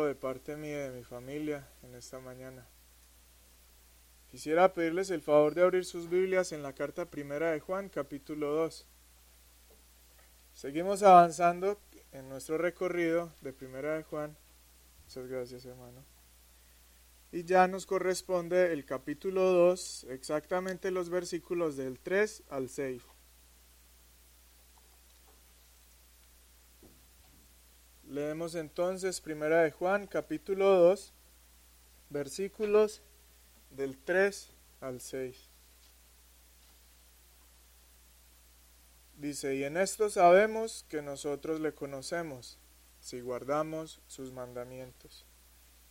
de parte mía y de mi familia en esta mañana. Quisiera pedirles el favor de abrir sus Biblias en la carta primera de Juan, capítulo 2. Seguimos avanzando en nuestro recorrido de primera de Juan. Muchas gracias, hermano. Y ya nos corresponde el capítulo 2, exactamente los versículos del 3 al 6. Leemos entonces Primera de Juan, capítulo 2, versículos del 3 al 6. Dice, y en esto sabemos que nosotros le conocemos, si guardamos sus mandamientos.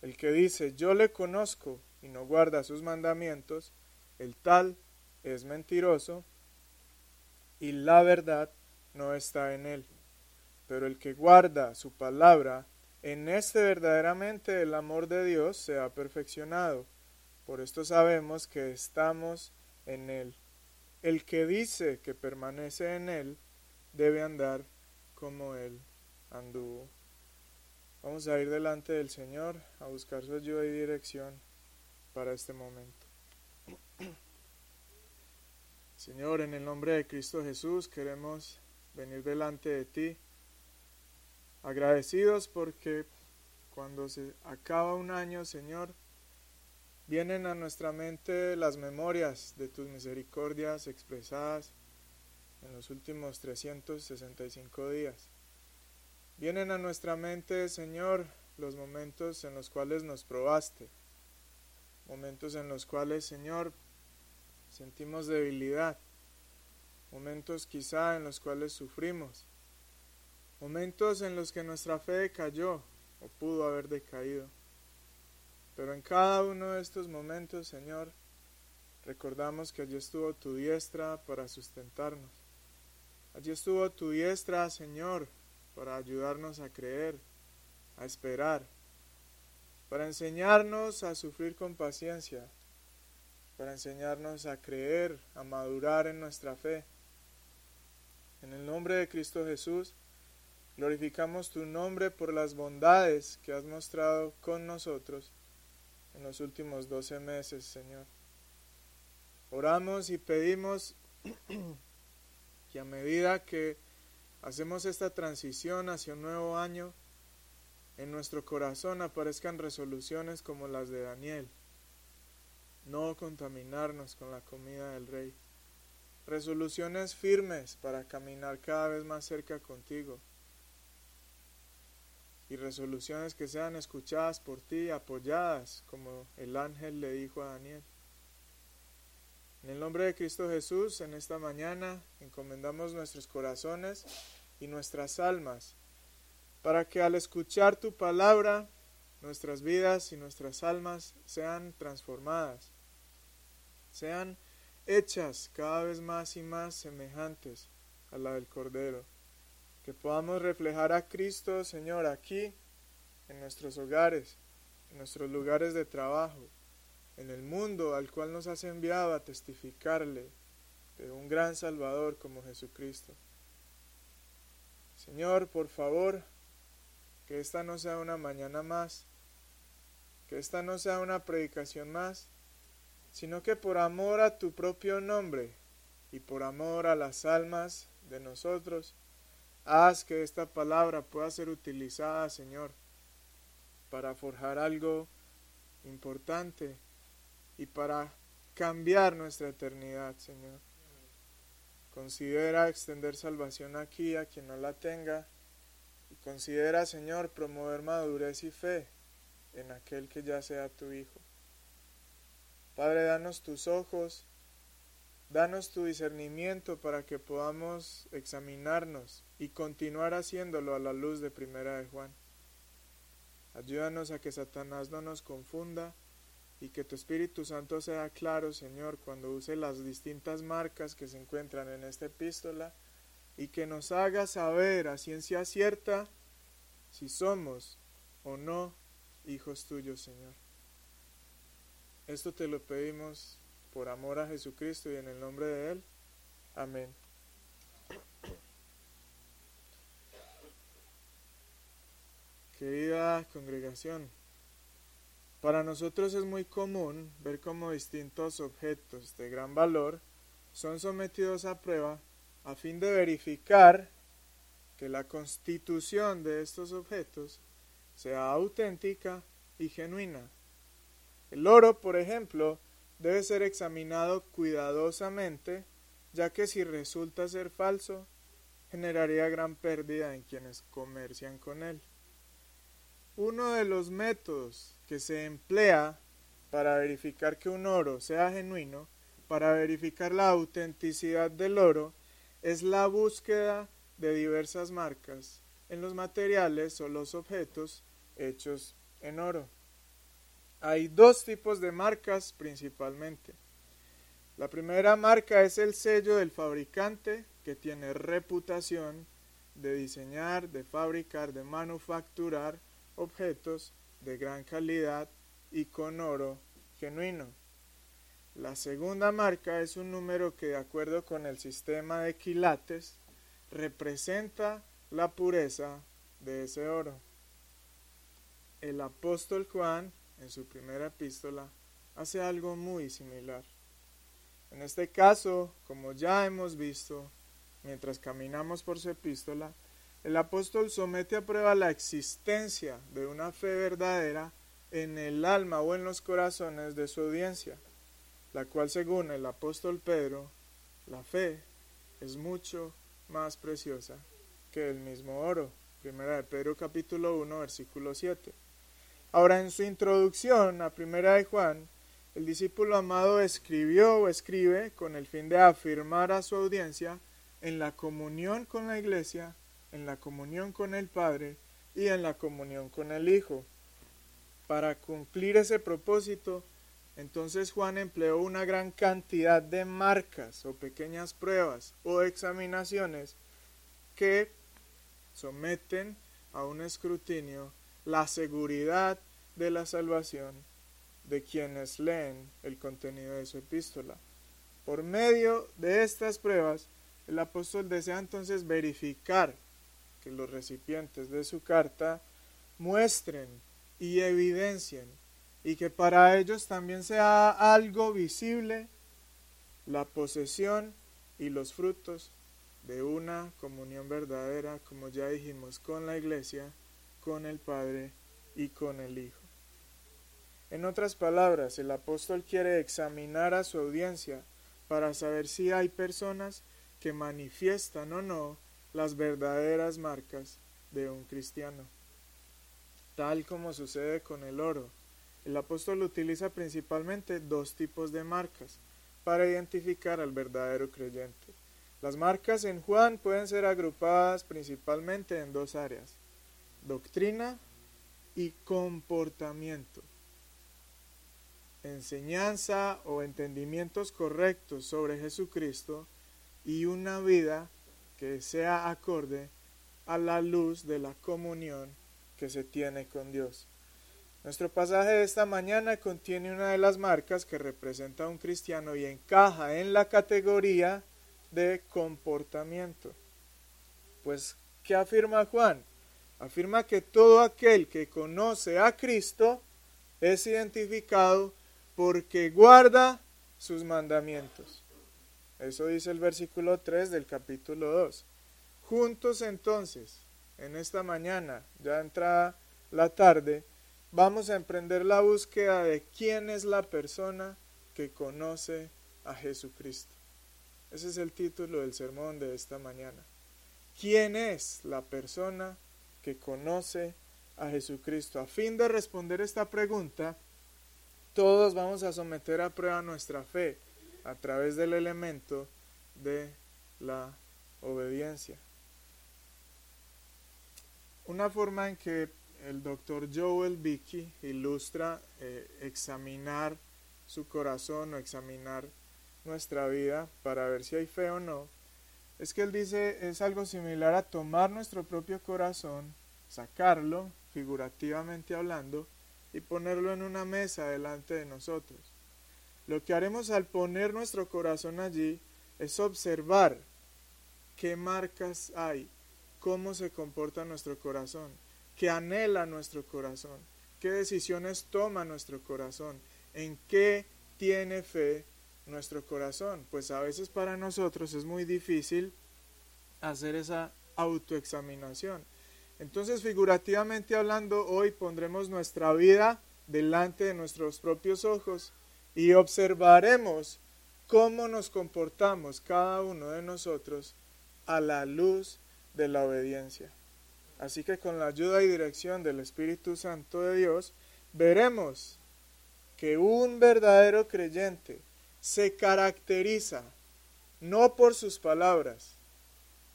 El que dice, yo le conozco y no guarda sus mandamientos, el tal es mentiroso y la verdad no está en él pero el que guarda su palabra, en este verdaderamente el amor de Dios se ha perfeccionado. Por esto sabemos que estamos en Él. El que dice que permanece en Él debe andar como Él anduvo. Vamos a ir delante del Señor a buscar su ayuda y dirección para este momento. Señor, en el nombre de Cristo Jesús queremos venir delante de ti agradecidos porque cuando se acaba un año, Señor, vienen a nuestra mente las memorias de tus misericordias expresadas en los últimos 365 días. Vienen a nuestra mente, Señor, los momentos en los cuales nos probaste, momentos en los cuales, Señor, sentimos debilidad, momentos quizá en los cuales sufrimos, momentos en los que nuestra fe cayó o pudo haber decaído. Pero en cada uno de estos momentos, Señor, recordamos que allí estuvo tu diestra para sustentarnos. Allí estuvo tu diestra, Señor, para ayudarnos a creer, a esperar, para enseñarnos a sufrir con paciencia, para enseñarnos a creer, a madurar en nuestra fe. En el nombre de Cristo Jesús, Glorificamos tu nombre por las bondades que has mostrado con nosotros en los últimos doce meses, Señor. Oramos y pedimos que a medida que hacemos esta transición hacia un nuevo año, en nuestro corazón aparezcan resoluciones como las de Daniel. No contaminarnos con la comida del Rey. Resoluciones firmes para caminar cada vez más cerca contigo y resoluciones que sean escuchadas por ti, apoyadas, como el ángel le dijo a Daniel. En el nombre de Cristo Jesús, en esta mañana encomendamos nuestros corazones y nuestras almas, para que al escuchar tu palabra, nuestras vidas y nuestras almas sean transformadas, sean hechas cada vez más y más semejantes a la del Cordero que podamos reflejar a Cristo, Señor, aquí, en nuestros hogares, en nuestros lugares de trabajo, en el mundo al cual nos has enviado a testificarle de un gran Salvador como Jesucristo. Señor, por favor, que esta no sea una mañana más, que esta no sea una predicación más, sino que por amor a tu propio nombre y por amor a las almas de nosotros, Haz que esta palabra pueda ser utilizada, Señor, para forjar algo importante y para cambiar nuestra eternidad, Señor. Considera extender salvación aquí a quien no la tenga y considera, Señor, promover madurez y fe en aquel que ya sea tu Hijo. Padre, danos tus ojos, danos tu discernimiento para que podamos examinarnos y continuar haciéndolo a la luz de Primera de Juan. Ayúdanos a que Satanás no nos confunda y que tu Espíritu Santo sea claro, Señor, cuando use las distintas marcas que se encuentran en esta epístola y que nos haga saber a ciencia cierta si somos o no hijos tuyos, Señor. Esto te lo pedimos por amor a Jesucristo y en el nombre de Él. Amén. Querida congregación, para nosotros es muy común ver cómo distintos objetos de gran valor son sometidos a prueba a fin de verificar que la constitución de estos objetos sea auténtica y genuina. El oro, por ejemplo, debe ser examinado cuidadosamente, ya que si resulta ser falso, generaría gran pérdida en quienes comercian con él. Uno de los métodos que se emplea para verificar que un oro sea genuino, para verificar la autenticidad del oro, es la búsqueda de diversas marcas en los materiales o los objetos hechos en oro. Hay dos tipos de marcas principalmente. La primera marca es el sello del fabricante que tiene reputación de diseñar, de fabricar, de manufacturar objetos de gran calidad y con oro genuino. La segunda marca es un número que de acuerdo con el sistema de quilates representa la pureza de ese oro. El apóstol Juan en su primera epístola, hace algo muy similar. En este caso, como ya hemos visto, mientras caminamos por su epístola, el apóstol somete a prueba la existencia de una fe verdadera en el alma o en los corazones de su audiencia, la cual según el apóstol Pedro, la fe es mucho más preciosa que el mismo oro. Primera de Pedro capítulo 1 versículo 7. Ahora en su introducción a Primera de Juan, el discípulo amado escribió o escribe con el fin de afirmar a su audiencia en la comunión con la iglesia, en la comunión con el Padre y en la comunión con el Hijo. Para cumplir ese propósito, entonces Juan empleó una gran cantidad de marcas o pequeñas pruebas o examinaciones que someten a un escrutinio la seguridad de la salvación de quienes leen el contenido de su epístola. Por medio de estas pruebas, el apóstol desea entonces verificar que los recipientes de su carta muestren y evidencien y que para ellos también sea algo visible la posesión y los frutos de una comunión verdadera, como ya dijimos, con la iglesia con el Padre y con el Hijo. En otras palabras, el apóstol quiere examinar a su audiencia para saber si hay personas que manifiestan o no las verdaderas marcas de un cristiano. Tal como sucede con el oro, el apóstol utiliza principalmente dos tipos de marcas para identificar al verdadero creyente. Las marcas en Juan pueden ser agrupadas principalmente en dos áreas doctrina y comportamiento. Enseñanza o entendimientos correctos sobre Jesucristo y una vida que sea acorde a la luz de la comunión que se tiene con Dios. Nuestro pasaje de esta mañana contiene una de las marcas que representa a un cristiano y encaja en la categoría de comportamiento. Pues, ¿qué afirma Juan? Afirma que todo aquel que conoce a Cristo es identificado porque guarda sus mandamientos. Eso dice el versículo 3 del capítulo 2. Juntos entonces, en esta mañana, ya entrada la tarde, vamos a emprender la búsqueda de quién es la persona que conoce a Jesucristo. Ese es el título del sermón de esta mañana. ¿Quién es la persona que conoce a Jesucristo. A fin de responder esta pregunta, todos vamos a someter a prueba nuestra fe a través del elemento de la obediencia. Una forma en que el doctor Joel Vicky ilustra eh, examinar su corazón o examinar nuestra vida para ver si hay fe o no es que él dice es algo similar a tomar nuestro propio corazón, sacarlo, figurativamente hablando, y ponerlo en una mesa delante de nosotros. Lo que haremos al poner nuestro corazón allí es observar qué marcas hay, cómo se comporta nuestro corazón, que anhela nuestro corazón, qué decisiones toma nuestro corazón, en qué tiene fe nuestro corazón. Pues a veces para nosotros es muy difícil hacer esa autoexaminación. Entonces, figurativamente hablando, hoy pondremos nuestra vida delante de nuestros propios ojos y observaremos cómo nos comportamos cada uno de nosotros a la luz de la obediencia. Así que con la ayuda y dirección del Espíritu Santo de Dios, veremos que un verdadero creyente se caracteriza no por sus palabras,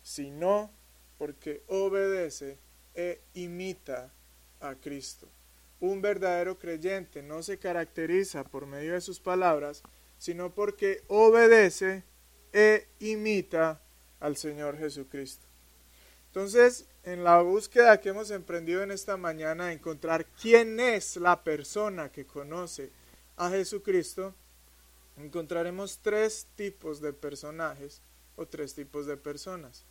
sino porque obedece e imita a Cristo. Un verdadero creyente no se caracteriza por medio de sus palabras, sino porque obedece e imita al Señor Jesucristo. Entonces, en la búsqueda que hemos emprendido en esta mañana encontrar quién es la persona que conoce a Jesucristo, encontraremos tres tipos de personajes o tres tipos de personas.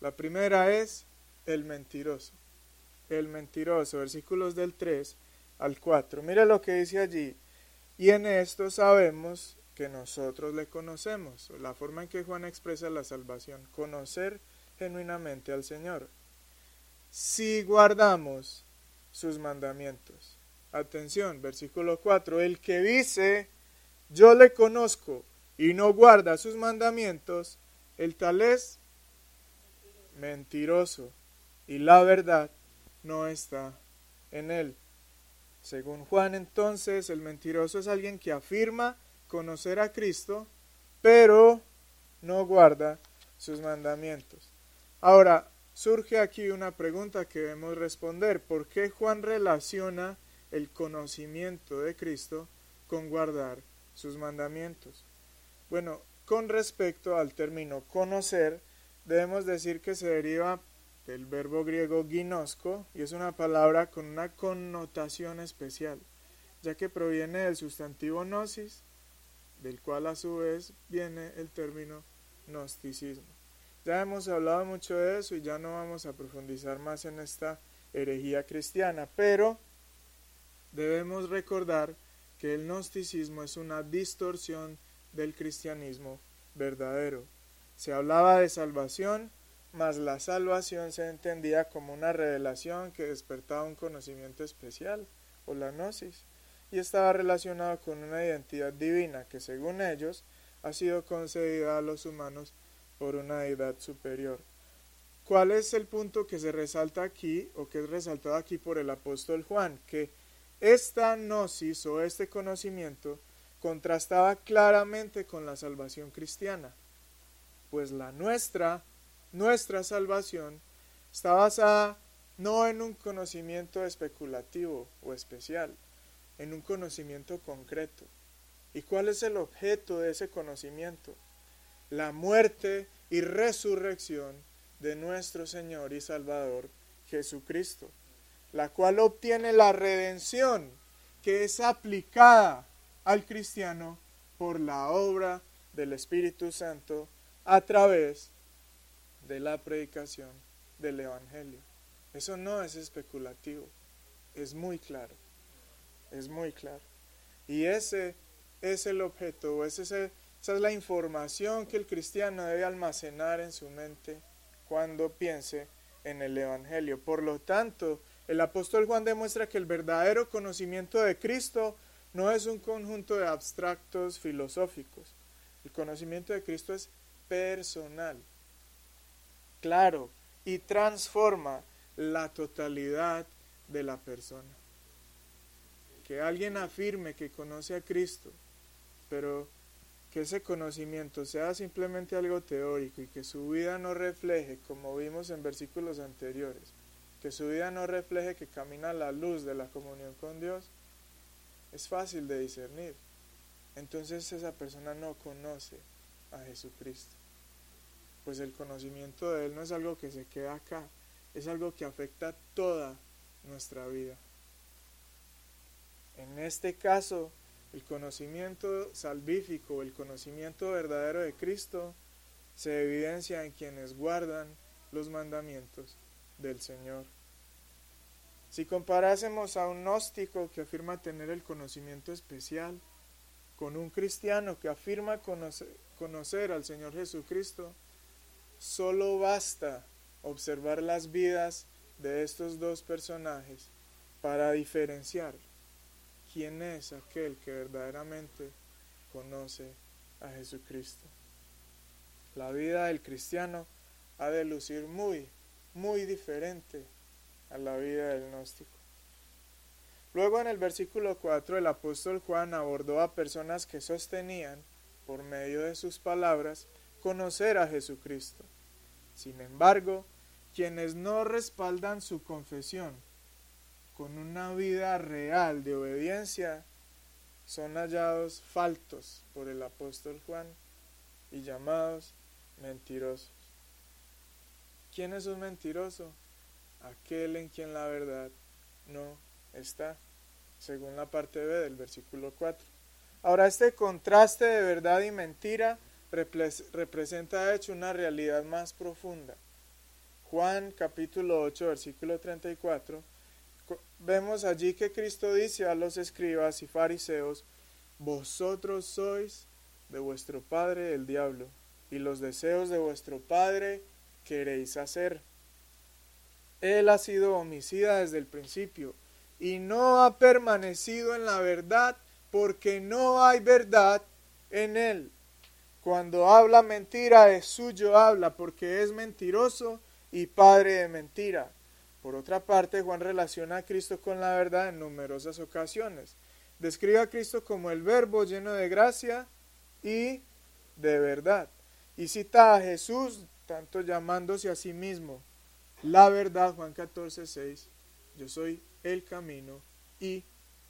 La primera es el mentiroso. El mentiroso, versículos del 3 al 4. Mira lo que dice allí. Y en esto sabemos que nosotros le conocemos, la forma en que Juan expresa la salvación, conocer genuinamente al Señor. Si guardamos sus mandamientos. Atención, versículo 4, el que dice, yo le conozco y no guarda sus mandamientos, el tal es mentiroso y la verdad no está en él. Según Juan entonces, el mentiroso es alguien que afirma conocer a Cristo, pero no guarda sus mandamientos. Ahora, surge aquí una pregunta que debemos responder. ¿Por qué Juan relaciona el conocimiento de Cristo con guardar sus mandamientos? Bueno, con respecto al término conocer, debemos decir que se deriva del verbo griego ginosco y es una palabra con una connotación especial, ya que proviene del sustantivo gnosis, del cual a su vez viene el término gnosticismo. Ya hemos hablado mucho de eso y ya no vamos a profundizar más en esta herejía cristiana, pero debemos recordar que el gnosticismo es una distorsión del cristianismo verdadero. Se hablaba de salvación, mas la salvación se entendía como una revelación que despertaba un conocimiento especial, o la gnosis, y estaba relacionado con una identidad divina que según ellos ha sido concedida a los humanos por una deidad superior. ¿Cuál es el punto que se resalta aquí o que es resaltado aquí por el apóstol Juan? Que esta gnosis o este conocimiento contrastaba claramente con la salvación cristiana, pues la nuestra nuestra salvación está basada no en un conocimiento especulativo o especial, en un conocimiento concreto. ¿Y cuál es el objeto de ese conocimiento? La muerte y resurrección de nuestro Señor y Salvador Jesucristo, la cual obtiene la redención que es aplicada al cristiano por la obra del Espíritu Santo a través de la predicación del Evangelio. Eso no es especulativo, es muy claro, es muy claro. Y ese es el objeto, esa es la información que el cristiano debe almacenar en su mente cuando piense en el Evangelio. Por lo tanto, el apóstol Juan demuestra que el verdadero conocimiento de Cristo no es un conjunto de abstractos filosóficos. El conocimiento de Cristo es personal claro y transforma la totalidad de la persona. Que alguien afirme que conoce a Cristo, pero que ese conocimiento sea simplemente algo teórico y que su vida no refleje, como vimos en versículos anteriores, que su vida no refleje que camina a la luz de la comunión con Dios, es fácil de discernir. Entonces esa persona no conoce a Jesucristo pues el conocimiento de Él no es algo que se queda acá, es algo que afecta toda nuestra vida. En este caso, el conocimiento salvífico, el conocimiento verdadero de Cristo, se evidencia en quienes guardan los mandamientos del Señor. Si comparásemos a un gnóstico que afirma tener el conocimiento especial con un cristiano que afirma conocer, al Señor Jesucristo, solo basta observar las vidas de estos dos personajes para diferenciar quién es aquel que verdaderamente conoce a Jesucristo. La vida del cristiano ha de lucir muy, muy diferente a la vida del gnóstico. Luego en el versículo 4 el apóstol Juan abordó a personas que sostenían, por medio de sus palabras, conocer a Jesucristo. Sin embargo, quienes no respaldan su confesión con una vida real de obediencia son hallados faltos por el apóstol Juan y llamados mentirosos. ¿Quién es un mentiroso? Aquel en quien la verdad no está, según la parte B del versículo 4. Ahora este contraste de verdad y mentira representa de hecho una realidad más profunda. Juan capítulo 8 versículo 34 vemos allí que Cristo dice a los escribas y fariseos, vosotros sois de vuestro padre el diablo, y los deseos de vuestro padre queréis hacer. Él ha sido homicida desde el principio y no ha permanecido en la verdad porque no hay verdad en él. Cuando habla mentira es suyo habla porque es mentiroso y padre de mentira. Por otra parte, Juan relaciona a Cristo con la verdad en numerosas ocasiones. Describe a Cristo como el verbo lleno de gracia y de verdad. Y cita a Jesús tanto llamándose a sí mismo la verdad, Juan 14, 6, yo soy el camino y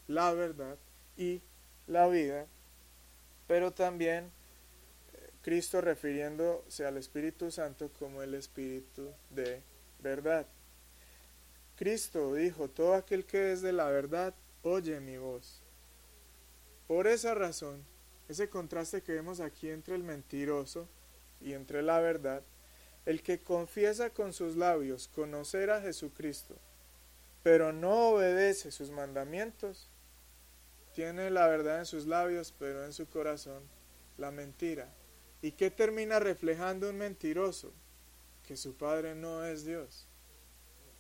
la verdad y la vida, pero también eh, Cristo refiriéndose al Espíritu Santo como el Espíritu de verdad. Cristo dijo, todo aquel que es de la verdad, oye mi voz. Por esa razón, ese contraste que vemos aquí entre el mentiroso y entre la verdad, el que confiesa con sus labios conocer a Jesucristo, pero no obedece sus mandamientos, tiene la verdad en sus labios, pero en su corazón la mentira. ¿Y qué termina reflejando un mentiroso? Que su padre no es Dios.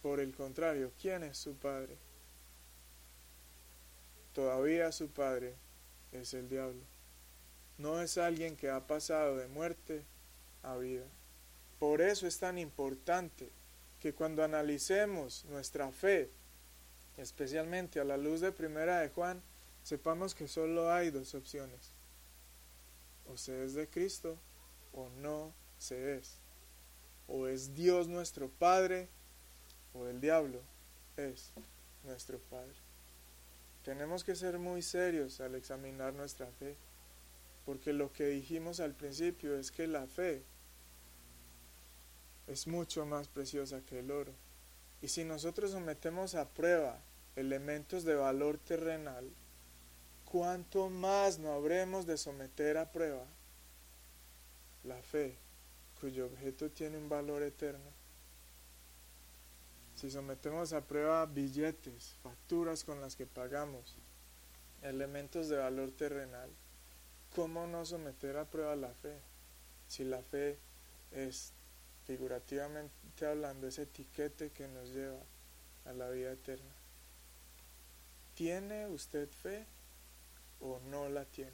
Por el contrario, ¿quién es su padre? Todavía su padre es el diablo. No es alguien que ha pasado de muerte a vida. Por eso es tan importante que cuando analicemos nuestra fe, especialmente a la luz de Primera de Juan, sepamos que solo hay dos opciones. O se es de Cristo o no se es. O es Dios nuestro Padre o el diablo es nuestro Padre. Tenemos que ser muy serios al examinar nuestra fe, porque lo que dijimos al principio es que la fe es mucho más preciosa que el oro. Y si nosotros sometemos a prueba elementos de valor terrenal, ¿cuánto más no habremos de someter a prueba la fe, cuyo objeto tiene un valor eterno? Si sometemos a prueba billetes, facturas con las que pagamos, elementos de valor terrenal, ¿cómo no someter a prueba la fe? Si la fe es figurativamente hablando, ese etiquete que nos lleva a la vida eterna. ¿Tiene usted fe o no la tiene?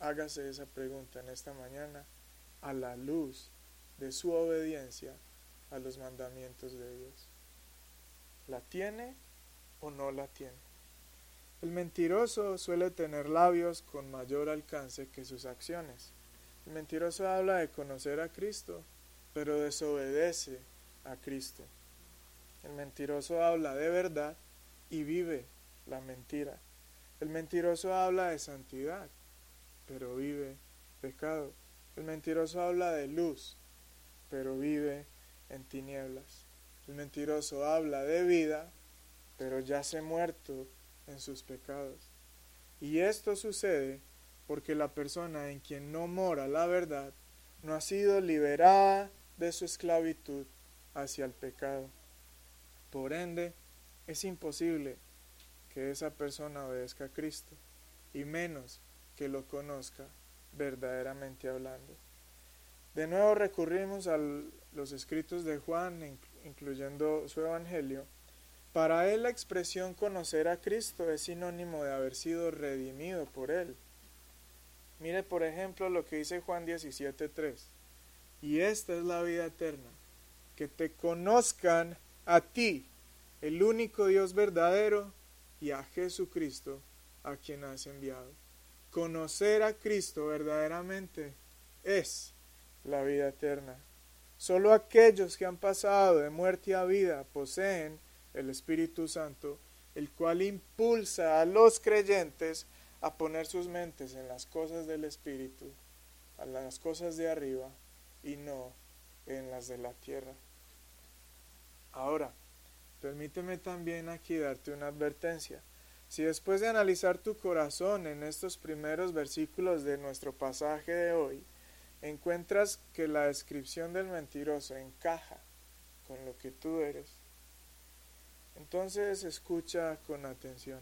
Hágase esa pregunta en esta mañana a la luz de su obediencia a los mandamientos de Dios. ¿La tiene o no la tiene? El mentiroso suele tener labios con mayor alcance que sus acciones. El mentiroso habla de conocer a Cristo, pero desobedece a Cristo. El mentiroso habla de verdad y vive la mentira. El mentiroso habla de santidad, pero vive pecado. El mentiroso habla de luz, pero vive en tinieblas. El mentiroso habla de vida, pero yace muerto en sus pecados. Y esto sucede porque la persona en quien no mora la verdad no ha sido liberada de su esclavitud hacia el pecado. Por ende, es imposible que esa persona obedezca a Cristo y menos que lo conozca verdaderamente hablando. De nuevo recurrimos a los escritos de Juan, incluyendo su Evangelio. Para él la expresión conocer a Cristo es sinónimo de haber sido redimido por él. Mire por ejemplo lo que dice Juan 17.3. Y esta es la vida eterna, que te conozcan a ti, el único Dios verdadero, y a Jesucristo, a quien has enviado. Conocer a Cristo verdaderamente es la vida eterna. Solo aquellos que han pasado de muerte a vida poseen el Espíritu Santo, el cual impulsa a los creyentes a poner sus mentes en las cosas del Espíritu, a las cosas de arriba y no en las de la tierra. Ahora, permíteme también aquí darte una advertencia. Si después de analizar tu corazón en estos primeros versículos de nuestro pasaje de hoy, encuentras que la descripción del mentiroso encaja con lo que tú eres, entonces escucha con atención.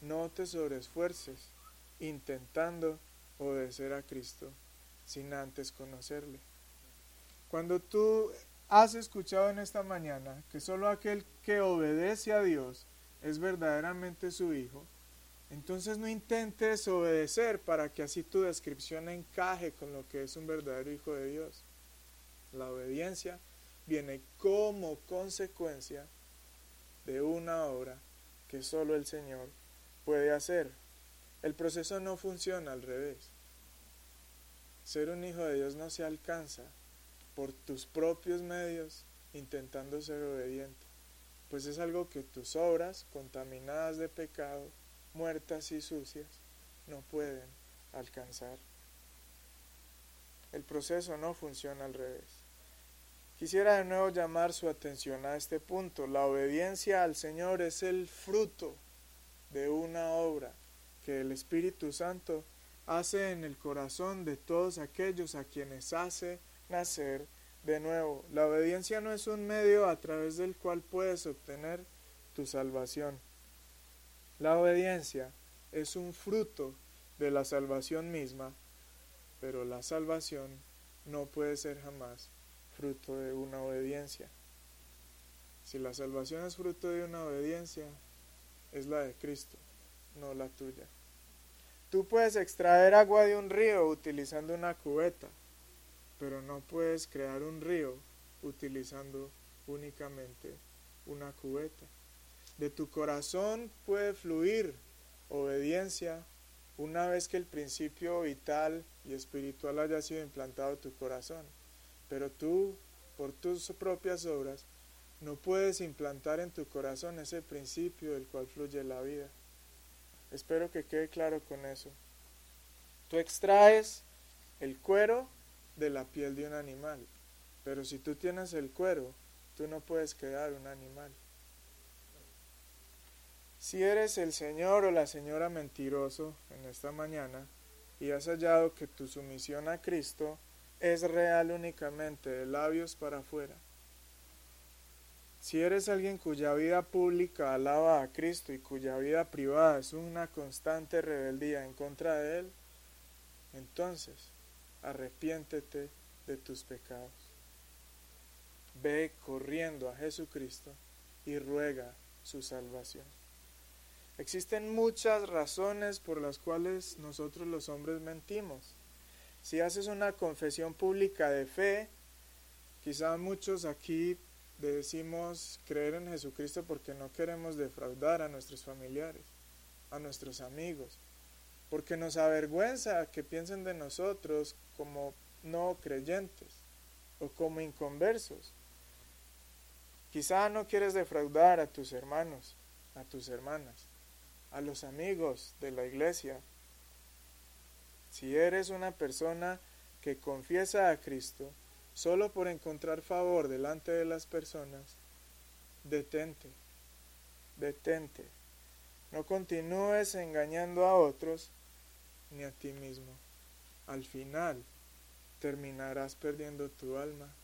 No te sobreesfuerces intentando obedecer a Cristo sin antes conocerle. Cuando tú has escuchado en esta mañana que solo aquel que obedece a Dios es verdaderamente su Hijo, entonces no intentes obedecer para que así tu descripción encaje con lo que es un verdadero Hijo de Dios. La obediencia viene como consecuencia de una obra que solo el Señor puede hacer. El proceso no funciona al revés. Ser un hijo de Dios no se alcanza por tus propios medios intentando ser obediente, pues es algo que tus obras, contaminadas de pecado, muertas y sucias, no pueden alcanzar. El proceso no funciona al revés. Quisiera de nuevo llamar su atención a este punto. La obediencia al Señor es el fruto de una obra que el Espíritu Santo hace en el corazón de todos aquellos a quienes hace nacer de nuevo. La obediencia no es un medio a través del cual puedes obtener tu salvación. La obediencia es un fruto de la salvación misma, pero la salvación no puede ser jamás fruto de una obediencia. Si la salvación es fruto de una obediencia, es la de Cristo, no la tuya. Tú puedes extraer agua de un río utilizando una cubeta, pero no puedes crear un río utilizando únicamente una cubeta. De tu corazón puede fluir obediencia una vez que el principio vital y espiritual haya sido implantado en tu corazón. Pero tú, por tus propias obras, no puedes implantar en tu corazón ese principio del cual fluye la vida. Espero que quede claro con eso. Tú extraes el cuero de la piel de un animal, pero si tú tienes el cuero, tú no puedes crear un animal. Si eres el señor o la señora mentiroso en esta mañana y has hallado que tu sumisión a Cristo es real únicamente de labios para afuera, si eres alguien cuya vida pública alaba a Cristo y cuya vida privada es una constante rebeldía en contra de Él, entonces arrepiéntete de tus pecados. Ve corriendo a Jesucristo y ruega su salvación. Existen muchas razones por las cuales nosotros los hombres mentimos. Si haces una confesión pública de fe, quizá muchos aquí decimos creer en Jesucristo porque no queremos defraudar a nuestros familiares, a nuestros amigos, porque nos avergüenza que piensen de nosotros como no creyentes o como inconversos. Quizá no quieres defraudar a tus hermanos, a tus hermanas, a los amigos de la iglesia. Si eres una persona que confiesa a Cristo, solo por encontrar favor delante de las personas, detente, detente. No continúes engañando a otros ni a ti mismo. Al final terminarás perdiendo tu alma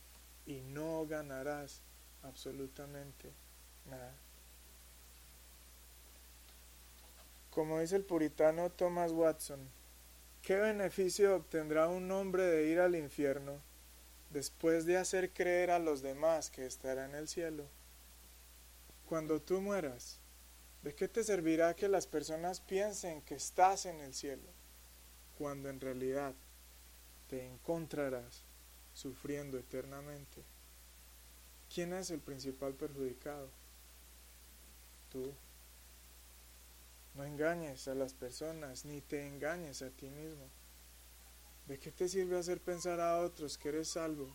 y no ganarás absolutamente Nada. Como dice el puritano Thomas Watson, ¿qué beneficio obtendrá un hombre de ir al infierno después de hacer creer a los demás que estará en el cielo? Cuando tú mueras, ¿de qué te servirá que las personas piensen que estás en el cielo cuando en realidad te encontrarás sufriendo eternamente? ¿Quién es el principal perjudicado? Tú. No engañes a las personas, ni te engañes a ti mismo. ¿De qué te sirve hacer pensar a otros que eres salvo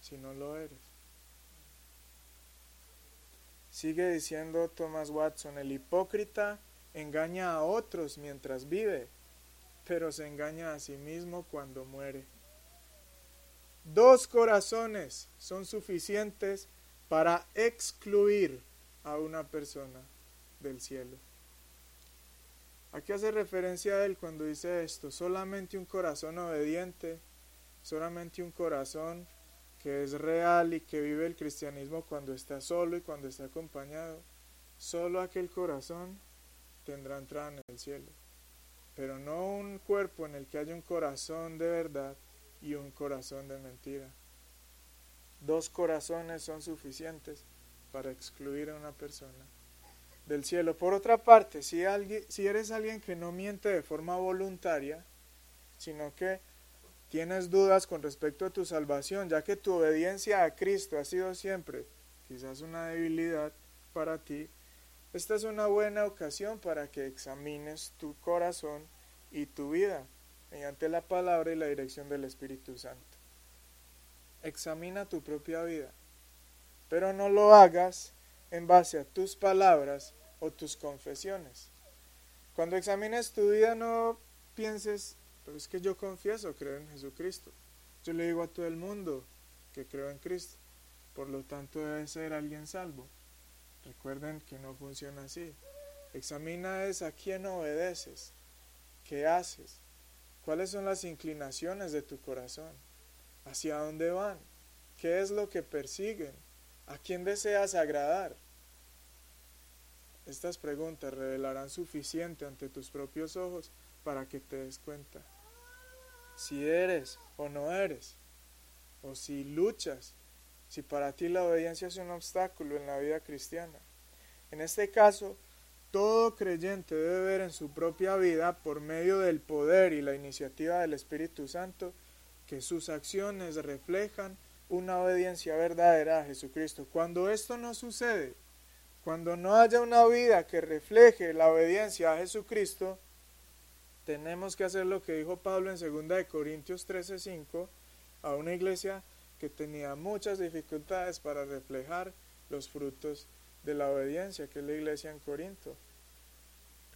si no lo eres? Sigue diciendo Thomas Watson, el hipócrita engaña a otros mientras vive, pero se engaña a sí mismo cuando muere. Dos corazones son suficientes para excluir a una persona del cielo. ¿A qué hace referencia él cuando dice esto? Solamente un corazón obediente, solamente un corazón que es real y que vive el cristianismo cuando está solo y cuando está acompañado. Solo aquel corazón tendrá entrada en el cielo. Pero no un cuerpo en el que haya un corazón de verdad y un corazón de mentira. Dos corazones son suficientes para excluir a una persona del cielo. Por otra parte, si, si eres alguien que no miente de forma voluntaria, sino que tienes dudas con respecto a tu salvación, ya que tu obediencia a Cristo ha sido siempre quizás una debilidad para ti, esta es una buena ocasión para que examines tu corazón y tu vida mediante la palabra y la dirección del Espíritu Santo. Examina tu propia vida, pero no lo hagas en base a tus palabras o tus confesiones. Cuando examines tu vida no pienses, pero es que yo confieso creo en Jesucristo. Yo le digo a todo el mundo que creo en Cristo. Por lo tanto debe ser alguien salvo. Recuerden que no funciona así. Examina es a quién obedeces, qué haces, cuáles son las inclinaciones de tu corazón, hacia dónde van, qué es lo que persiguen, a quién deseas agradar. Estas preguntas revelarán suficiente ante tus propios ojos para que te des cuenta si eres o no eres, o si luchas, si para ti la obediencia es un obstáculo en la vida cristiana. En este caso, todo creyente debe ver en su propia vida, por medio del poder y la iniciativa del Espíritu Santo, que sus acciones reflejan una obediencia verdadera a Jesucristo. Cuando esto no sucede, cuando no haya una vida que refleje la obediencia a Jesucristo, tenemos que hacer lo que dijo Pablo en 2 Corintios 13:5 a una iglesia que tenía muchas dificultades para reflejar los frutos de la obediencia, que es la iglesia en Corinto.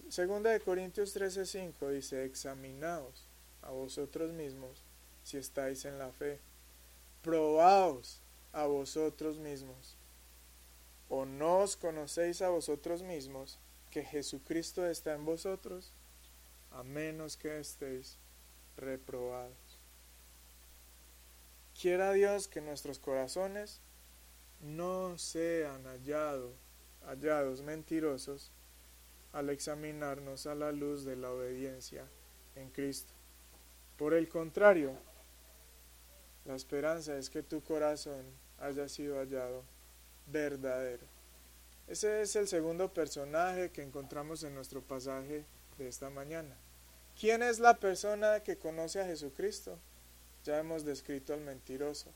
Segunda de Corintios 13:5 dice, examinaos a vosotros mismos si estáis en la fe, probaos a vosotros mismos ¿O no os conocéis a vosotros mismos que Jesucristo está en vosotros? A menos que estéis reprobados. Quiera Dios que nuestros corazones no sean hallado, hallados mentirosos al examinarnos a la luz de la obediencia en Cristo. Por el contrario, la esperanza es que tu corazón haya sido hallado verdadero. Ese es el segundo personaje que encontramos en nuestro pasaje de esta mañana. ¿Quién es la persona que conoce a Jesucristo? Ya hemos descrito al mentiroso.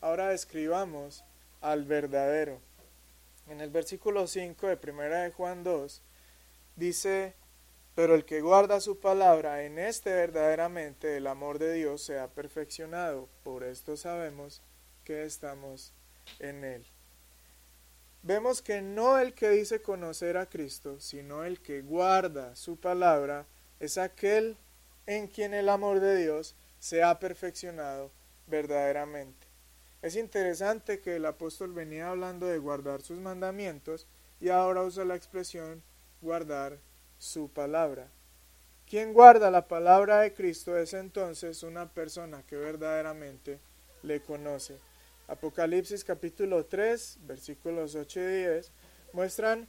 Ahora describamos al verdadero. En el versículo 5 de primera de Juan 2 dice, pero el que guarda su palabra, en este verdaderamente el amor de Dios se ha perfeccionado. Por esto sabemos que estamos en él vemos que no el que dice conocer a Cristo, sino el que guarda su palabra, es aquel en quien el amor de Dios se ha perfeccionado verdaderamente. Es interesante que el apóstol venía hablando de guardar sus mandamientos y ahora usa la expresión guardar su palabra. Quien guarda la palabra de Cristo es entonces una persona que verdaderamente le conoce. Apocalipsis capítulo 3, versículos 8 y 10, muestran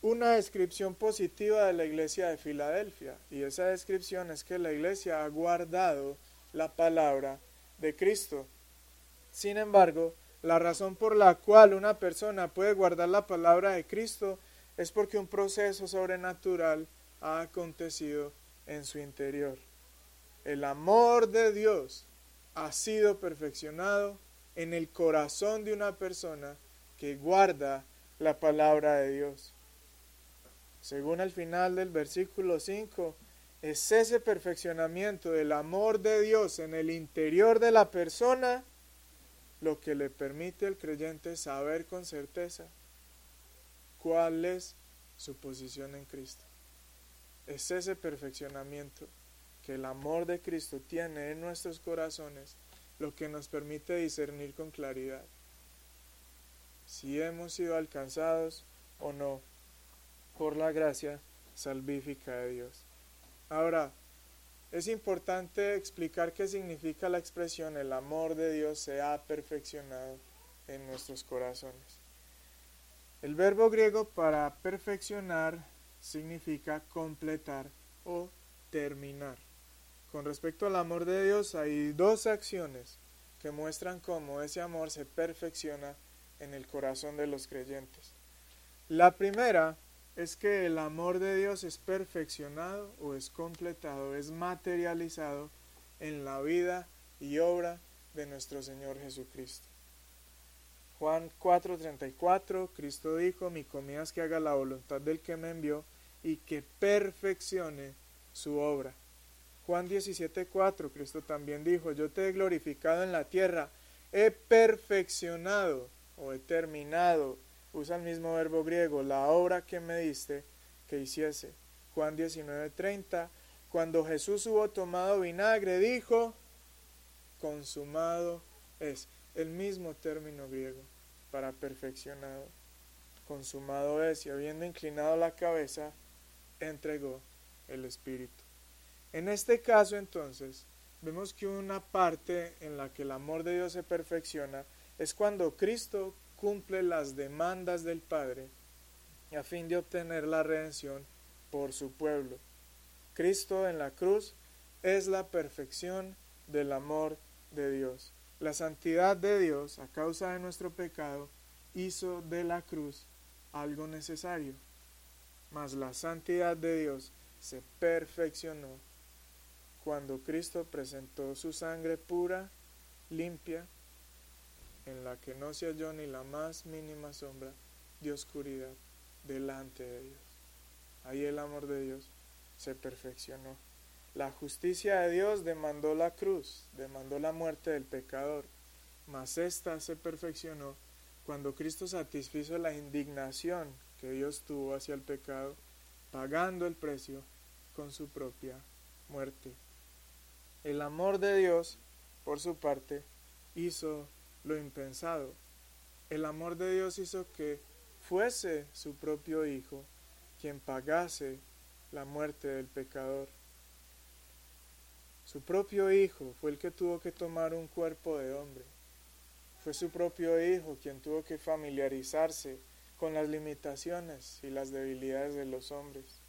una descripción positiva de la iglesia de Filadelfia y esa descripción es que la iglesia ha guardado la palabra de Cristo. Sin embargo, la razón por la cual una persona puede guardar la palabra de Cristo es porque un proceso sobrenatural ha acontecido en su interior. El amor de Dios ha sido perfeccionado en el corazón de una persona que guarda la palabra de Dios. Según el final del versículo 5, es ese perfeccionamiento del amor de Dios en el interior de la persona lo que le permite al creyente saber con certeza cuál es su posición en Cristo. Es ese perfeccionamiento que el amor de Cristo tiene en nuestros corazones lo que nos permite discernir con claridad si hemos sido alcanzados o no por la gracia salvífica de Dios. Ahora, es importante explicar qué significa la expresión el amor de Dios se ha perfeccionado en nuestros corazones. El verbo griego para perfeccionar significa completar o terminar. Con respecto al amor de Dios hay dos acciones que muestran cómo ese amor se perfecciona en el corazón de los creyentes. La primera es que el amor de Dios es perfeccionado o es completado, es materializado en la vida y obra de nuestro Señor Jesucristo. Juan 4:34, Cristo dijo, mi comida es que haga la voluntad del que me envió y que perfeccione su obra. Juan 17:4, Cristo también dijo, yo te he glorificado en la tierra, he perfeccionado o he terminado usa el mismo verbo griego, la obra que me diste que hiciese. Juan 19:30, cuando Jesús hubo tomado vinagre, dijo, consumado es el mismo término griego para perfeccionado. Consumado es y habiendo inclinado la cabeza, entregó el Espíritu. En este caso entonces, vemos que una parte en la que el amor de Dios se perfecciona es cuando Cristo cumple las demandas del Padre a fin de obtener la redención por su pueblo. Cristo en la cruz es la perfección del amor de Dios. La santidad de Dios, a causa de nuestro pecado, hizo de la cruz algo necesario. Mas la santidad de Dios se perfeccionó cuando Cristo presentó su sangre pura, limpia, en la que no se halló ni la más mínima sombra de oscuridad delante de Dios. Ahí el amor de Dios se perfeccionó. La justicia de Dios demandó la cruz, demandó la muerte del pecador, mas ésta se perfeccionó cuando Cristo satisfizo la indignación que Dios tuvo hacia el pecado, pagando el precio con su propia muerte. El amor de Dios, por su parte, hizo lo impensado. El amor de Dios hizo que fuese su propio Hijo quien pagase la muerte del pecador. Su propio Hijo fue el que tuvo que tomar un cuerpo de hombre. Fue su propio Hijo quien tuvo que familiarizarse con las limitaciones y las debilidades de los hombres.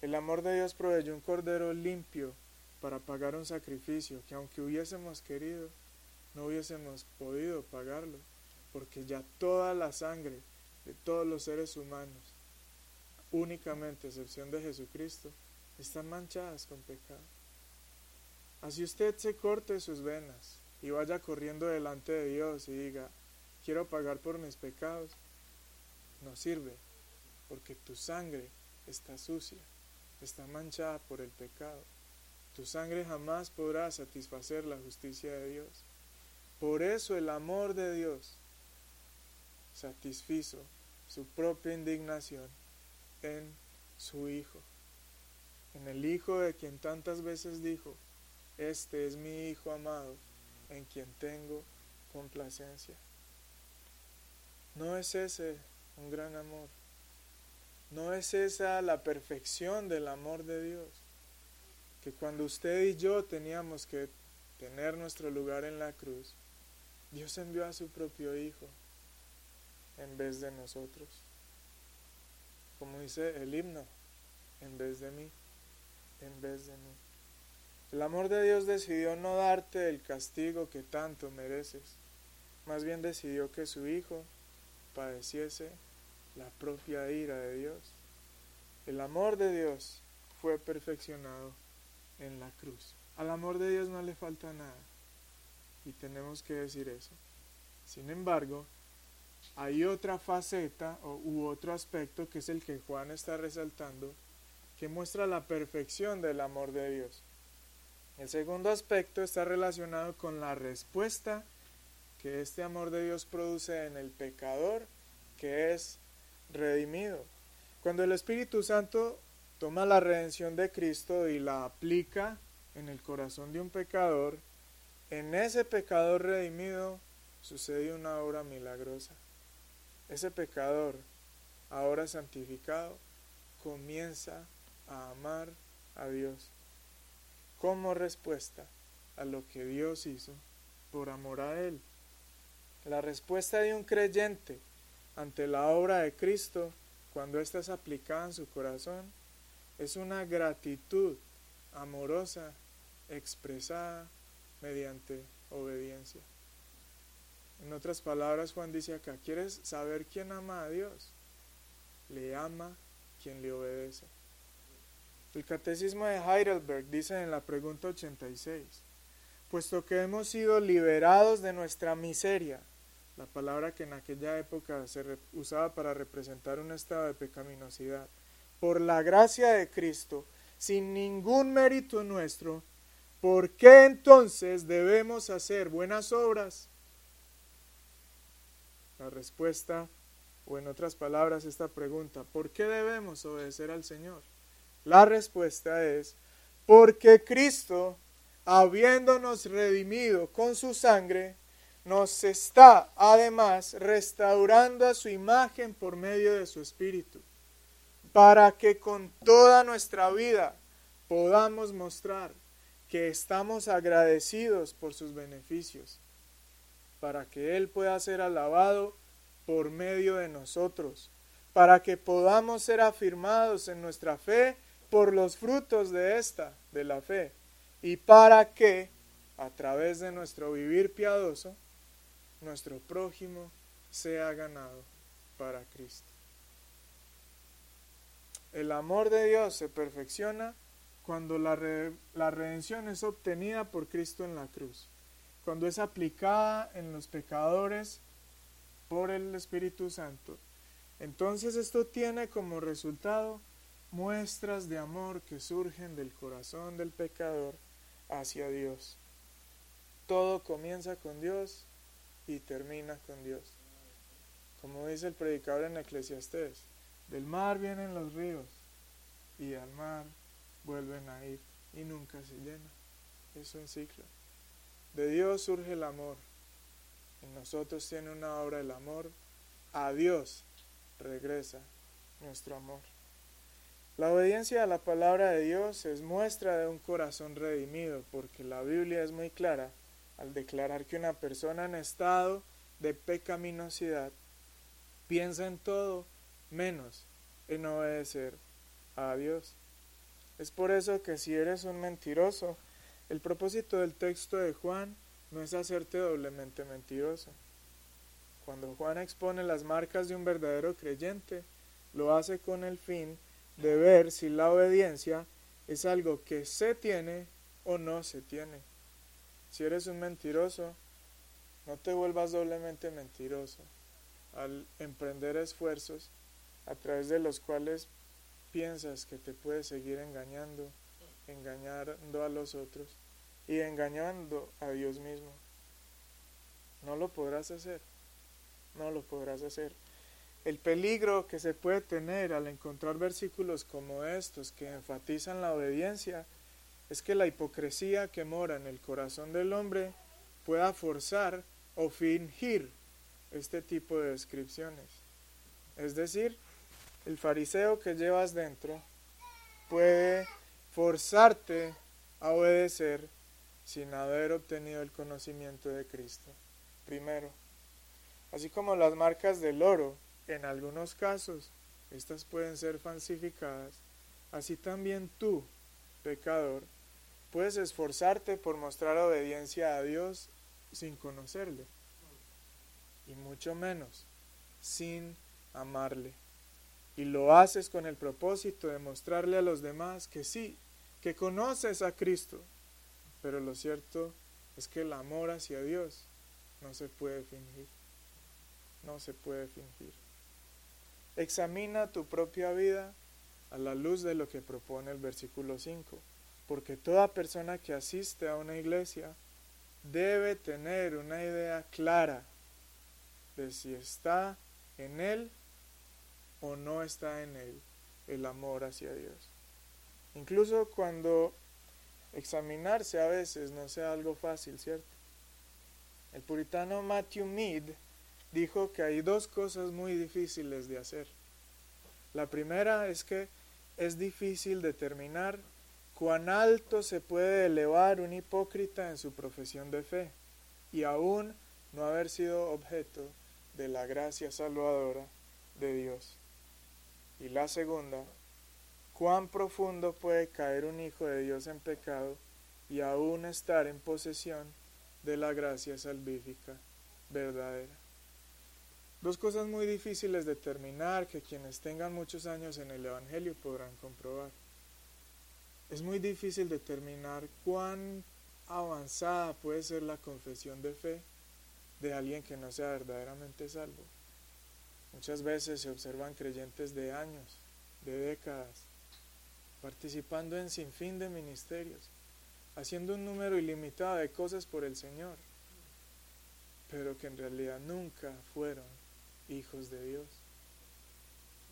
El amor de Dios proveyó un cordero limpio para pagar un sacrificio que aunque hubiésemos querido, no hubiésemos podido pagarlo, porque ya toda la sangre de todos los seres humanos, únicamente excepción de Jesucristo, están manchadas con pecado. Así usted se corte sus venas y vaya corriendo delante de Dios y diga, quiero pagar por mis pecados, no sirve, porque tu sangre está sucia, está manchada por el pecado. Tu sangre jamás podrá satisfacer la justicia de Dios. Por eso el amor de Dios satisfizo su propia indignación en su Hijo, en el Hijo de quien tantas veces dijo, este es mi Hijo amado, en quien tengo complacencia. ¿No es ese un gran amor? ¿No es esa la perfección del amor de Dios? Que cuando usted y yo teníamos que tener nuestro lugar en la cruz, Dios envió a su propio Hijo en vez de nosotros. como dice el himno, en vez de mí, en vez de mí. El amor de Dios decidió no darte el castigo que tanto mereces, más bien decidió que su Hijo padeciese la propia ira de Dios. El amor de Dios fue perfeccionado en la cruz. Al amor de Dios no le falta nada. Y tenemos que decir eso. Sin embargo, hay otra faceta u otro aspecto que es el que Juan está resaltando, que muestra la perfección del amor de Dios. El segundo aspecto está relacionado con la respuesta que este amor de Dios produce en el pecador que es redimido. Cuando el Espíritu Santo toma la redención de Cristo y la aplica en el corazón de un pecador, en ese pecador redimido sucede una obra milagrosa. Ese pecador, ahora santificado, comienza a amar a Dios como respuesta a lo que Dios hizo por amor a Él. La respuesta de un creyente ante la obra de Cristo, cuando ésta es aplicada en su corazón, es una gratitud amorosa expresada mediante obediencia. En otras palabras, Juan dice acá, ¿quieres saber quién ama a Dios? Le ama quien le obedece. El catecismo de Heidelberg dice en la pregunta 86, puesto que hemos sido liberados de nuestra miseria, la palabra que en aquella época se usaba para representar un estado de pecaminosidad, por la gracia de Cristo, sin ningún mérito nuestro, ¿por qué entonces debemos hacer buenas obras? La respuesta, o en otras palabras, esta pregunta, ¿por qué debemos obedecer al Señor? La respuesta es, porque Cristo, habiéndonos redimido con su sangre, nos está además restaurando a su imagen por medio de su Espíritu para que con toda nuestra vida podamos mostrar que estamos agradecidos por sus beneficios, para que Él pueda ser alabado por medio de nosotros, para que podamos ser afirmados en nuestra fe por los frutos de esta, de la fe, y para que, a través de nuestro vivir piadoso, nuestro prójimo sea ganado para Cristo. El amor de Dios se perfecciona cuando la, la, redención es obtenida por Cristo en la cruz, cuando es aplicada en los pecadores por el Espíritu Santo. Entonces esto tiene como resultado muestras de amor que surgen del corazón del pecador hacia Dios. Todo comienza con Dios y termina con Dios. Como dice el predicador en Eclesiastés, del mar vienen los ríos y al mar vuelven a ir y nunca se llena. Es un ciclo. De Dios surge el amor. En nosotros tiene una obra el amor. A Dios regresa nuestro amor. La obediencia a la palabra de Dios es muestra de un corazón redimido, porque la Biblia es muy clara al declarar que una persona en estado de pecaminosidad piensa en todo menos en obedecer a Dios. Es por eso que si eres un mentiroso, el propósito del texto de Juan no es hacerte doblemente mentiroso. Cuando Juan expone las marcas de un verdadero creyente, lo hace con el fin de ver si la obediencia es algo que se tiene o no se tiene. Si eres un mentiroso, no te vuelvas doblemente mentiroso al emprender esfuerzos a través de los cuales piensas que te puedes seguir engañando, engañando a los otros y engañando a Dios mismo. No lo podrás hacer, no lo podrás hacer. El peligro que se puede tener al encontrar versículos como estos que enfatizan la obediencia es que la hipocresía que mora en el corazón del hombre pueda forzar o fingir este tipo de descripciones. Es decir, el fariseo que llevas dentro puede forzarte a obedecer sin haber obtenido el conocimiento de Cristo. Primero, así como las marcas del oro, en algunos casos, estas pueden ser falsificadas, así también tú, pecador, puedes esforzarte por mostrar obediencia a Dios sin conocerle, y mucho menos sin amarle. Y lo haces con el propósito de mostrarle a los demás que sí, que conoces a Cristo, pero lo cierto es que el amor hacia Dios no se puede fingir, no se puede fingir. Examina tu propia vida a la luz de lo que propone el versículo 5, porque toda persona que asiste a una iglesia debe tener una idea clara de si está en él o no está en él el amor hacia Dios. Incluso cuando examinarse a veces no sea algo fácil, ¿cierto? El puritano Matthew Mead dijo que hay dos cosas muy difíciles de hacer. La primera es que es difícil determinar cuán alto se puede elevar un hipócrita en su profesión de fe y aún no haber sido objeto de la gracia salvadora de Dios. Y la segunda, cuán profundo puede caer un hijo de Dios en pecado y aún estar en posesión de la gracia salvífica verdadera. Dos cosas muy difíciles de determinar que quienes tengan muchos años en el Evangelio podrán comprobar. Es muy difícil determinar cuán avanzada puede ser la confesión de fe de alguien que no sea verdaderamente salvo. Muchas veces se observan creyentes de años, de décadas, participando en sinfín de ministerios, haciendo un número ilimitado de cosas por el Señor, pero que en realidad nunca fueron hijos de Dios.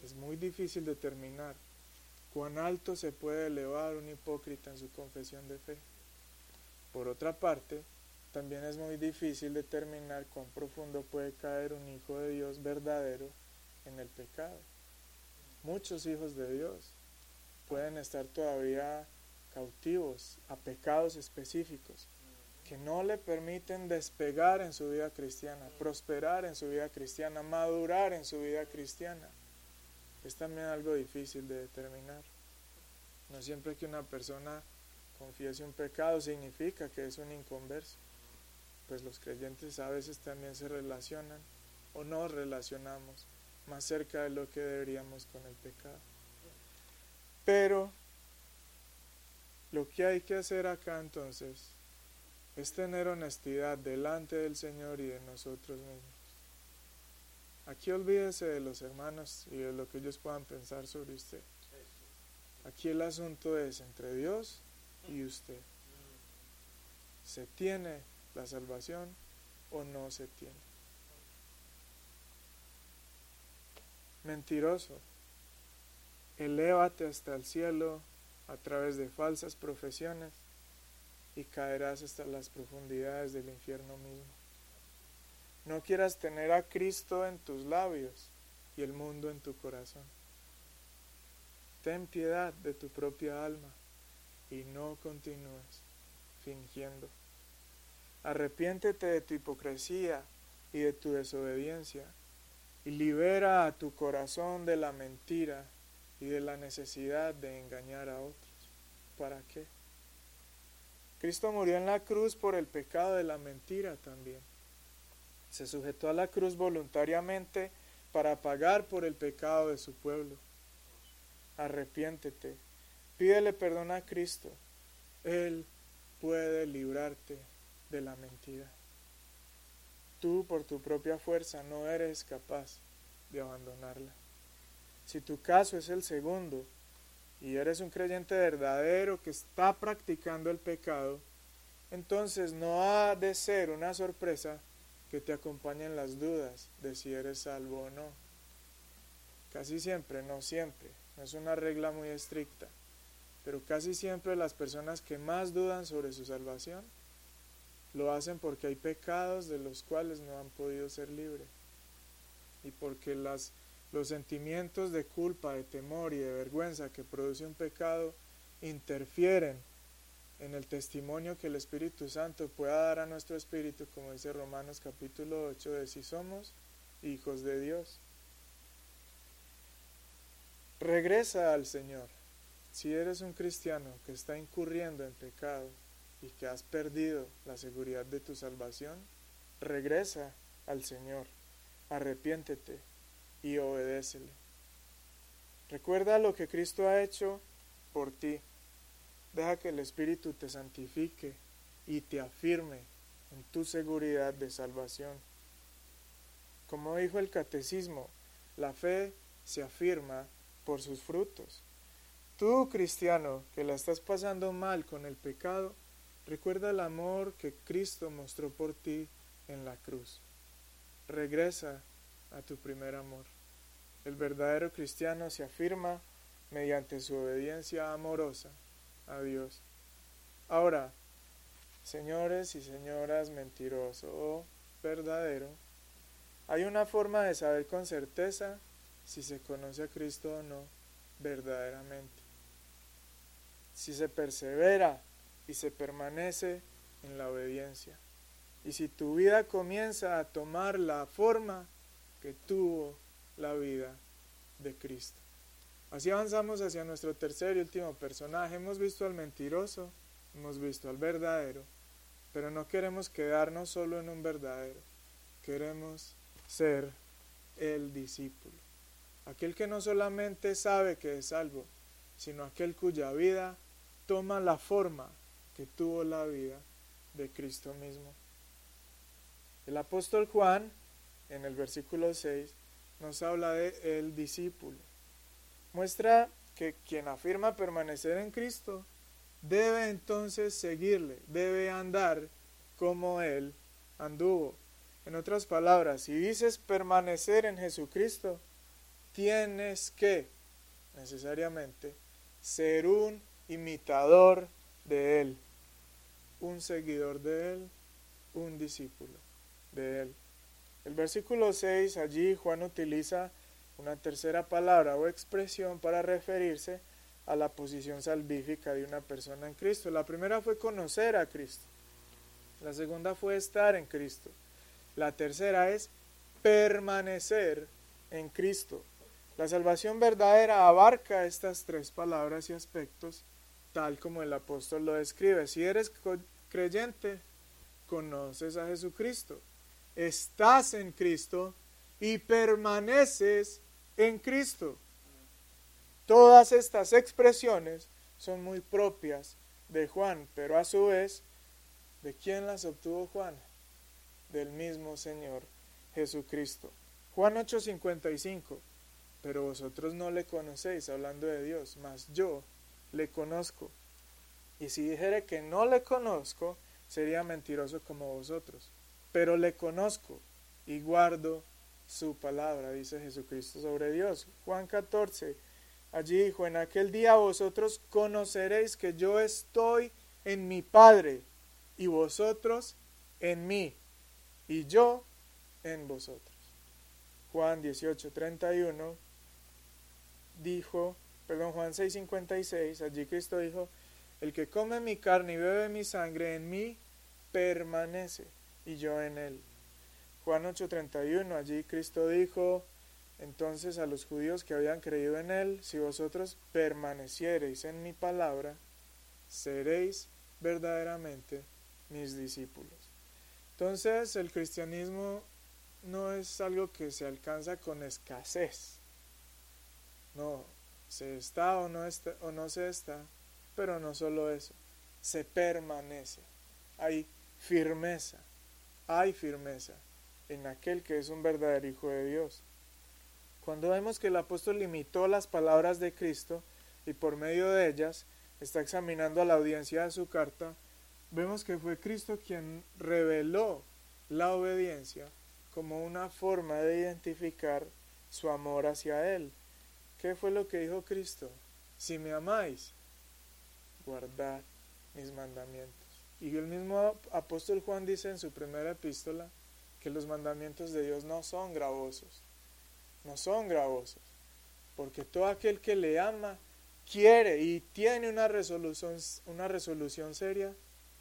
Es muy difícil determinar cuán alto se puede elevar un hipócrita en su confesión de fe. Por otra parte, también es muy difícil determinar cuán profundo puede caer un hijo de Dios verdadero en el pecado. Muchos hijos de Dios pueden estar todavía cautivos a pecados específicos que no le permiten despegar en su vida cristiana, prosperar en su vida cristiana, madurar en su vida cristiana. Es también algo difícil de determinar. No siempre que una persona confiese un pecado significa que es un inconverso pues los creyentes a veces también se relacionan o nos relacionamos más cerca de lo que deberíamos con el pecado. Pero lo que hay que hacer acá entonces es tener honestidad delante del Señor y de nosotros mismos. Aquí olvídese de los hermanos y de lo que ellos puedan pensar sobre usted. Aquí el asunto es entre Dios y usted. Se tiene la salvación o no se tiene. Mentiroso, elévate hasta el cielo a través de falsas profesiones y caerás hasta las profundidades del infierno mismo. No quieras tener a Cristo en tus labios y el mundo en tu corazón. Ten piedad de tu propia alma y no continúes fingiendo. Arrepiéntete de tu hipocresía y de tu desobediencia y libera a tu corazón de la mentira y de la necesidad de engañar a otros. ¿Para qué? Cristo murió en la cruz por el pecado de la mentira también. Se sujetó a la cruz voluntariamente para pagar por el pecado de su pueblo. Arrepiéntete, pídele perdón a Cristo. Él puede librarte de la mentira. Tú por tu propia fuerza no eres capaz de abandonarla. Si tu caso es el segundo y eres un creyente verdadero que está practicando el pecado, entonces no ha de ser una sorpresa que te acompañen las dudas de si eres salvo o no. Casi siempre, no siempre, no es una regla muy estricta, pero casi siempre las personas que más dudan sobre su salvación lo hacen porque hay pecados de los cuales no han podido ser libres. Y porque las, los sentimientos de culpa, de temor y de vergüenza que produce un pecado interfieren en el testimonio que el Espíritu Santo pueda dar a nuestro espíritu, como dice Romanos capítulo 8, de si somos hijos de Dios. Regresa al Señor. Si eres un cristiano que está incurriendo en pecado y que has perdido la seguridad de tu salvación, regresa al Señor, arrepiéntete y obedécele. Recuerda lo que Cristo ha hecho por ti. Deja que el Espíritu te santifique y te afirme en tu seguridad de salvación. Como dijo el catecismo, la fe se afirma por sus frutos. Tú, cristiano, que la estás pasando mal con el pecado, recuerda el amor que Cristo mostró por ti en la cruz. Regresa a tu primer amor. El verdadero cristiano se afirma mediante su obediencia amorosa a Dios. Ahora, señores y señoras mentiroso o verdadero, hay una forma de saber con certeza si se conoce a Cristo o no verdaderamente. Si se persevera y se permanece en la obediencia. Y si tu vida comienza a tomar la forma que tuvo la vida de Cristo. Así avanzamos hacia nuestro tercer y último personaje. Hemos visto al mentiroso, hemos visto al verdadero, pero no queremos quedarnos solo en un verdadero. Queremos ser el discípulo. Aquel que no solamente sabe que es salvo, sino aquel cuya vida toma la forma que tuvo la vida de Cristo mismo. El apóstol Juan, en el versículo 6, nos habla de el discípulo. Muestra que quien afirma permanecer en Cristo debe entonces seguirle, debe andar como Él anduvo. En otras palabras, si dices permanecer en Jesucristo, tienes que necesariamente ser un imitador de Él, un seguidor de Él, un discípulo de Él. El versículo 6, allí Juan utiliza una tercera palabra o expresión para referirse a la posición salvífica de una persona en Cristo. La primera fue conocer a Cristo. La segunda fue estar en Cristo. La tercera es permanecer en Cristo. La salvación verdadera abarca estas tres palabras y aspectos tal como el apóstol lo describe. Si eres creyente, conoces a Jesucristo, estás en Cristo y permaneces en Cristo. Todas estas expresiones son muy propias de Juan, pero a su vez, ¿de quién las obtuvo Juan? Del mismo Señor Jesucristo. Juan 8:55, pero vosotros no le conocéis, hablando de Dios, mas yo le conozco. Y si dijere que no le conozco, sería mentiroso como vosotros. Pero le conozco y guardo su palabra, dice Jesucristo sobre Dios. Juan 14, allí dijo, en aquel día vosotros conoceréis que yo estoy en mi Padre y vosotros en mí y yo en vosotros. Juan 18, 31 dijo, perdón, Juan 6, 56, allí Cristo dijo, el que come mi carne y bebe mi sangre en mí permanece y yo en él. Juan 8:31, allí Cristo dijo entonces a los judíos que habían creído en Él, si vosotros permaneciereis en mi palabra, seréis verdaderamente mis discípulos. Entonces el cristianismo no es algo que se alcanza con escasez. No, se está o no, está, o no se está, pero no solo eso, se permanece. Hay firmeza, hay firmeza en aquel que es un verdadero Hijo de Dios. Cuando vemos que el apóstol limitó las palabras de Cristo y por medio de ellas está examinando a la audiencia de su carta, vemos que fue Cristo quien reveló la obediencia como una forma de identificar su amor hacia Él. ¿Qué fue lo que dijo Cristo? Si me amáis, guardad mis mandamientos. Y el mismo apóstol Juan dice en su primera epístola, que los mandamientos de Dios no son gravosos, no son gravosos, porque todo aquel que le ama quiere y tiene una resolución, una resolución seria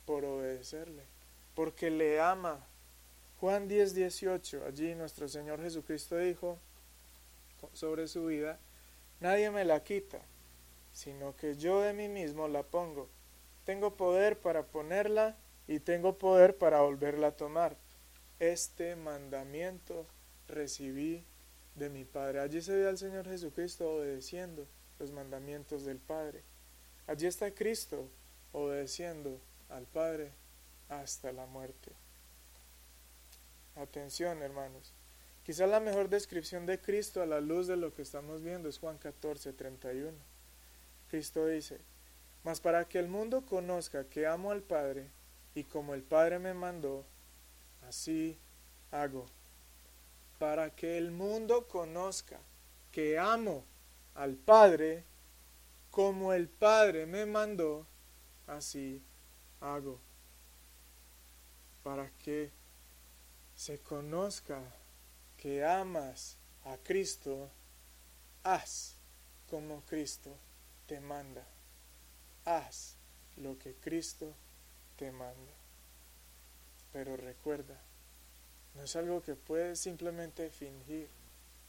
por obedecerle, porque le ama. Juan 10, 18, allí nuestro Señor Jesucristo dijo sobre su vida, nadie me la quita, sino que yo de mí mismo la pongo. Tengo poder para ponerla y tengo poder para volverla a tomar. Este mandamiento recibí de mi Padre. Allí se ve al Señor Jesucristo obedeciendo los mandamientos del Padre. Allí está Cristo obedeciendo al Padre hasta la muerte. Atención, hermanos. Quizá la mejor descripción de Cristo a la luz de lo que estamos viendo es Juan 14, 31. Cristo dice, Mas para que el mundo conozca que amo al Padre, y como el Padre me mandó, así hago. Para que el mundo conozca que amo al Padre, como el Padre me mandó, así hago. Para que se conozca que amas a Cristo, haz como Cristo te manda. Haz lo que Cristo te manda. Pero recuerda, no es algo que puedes simplemente fingir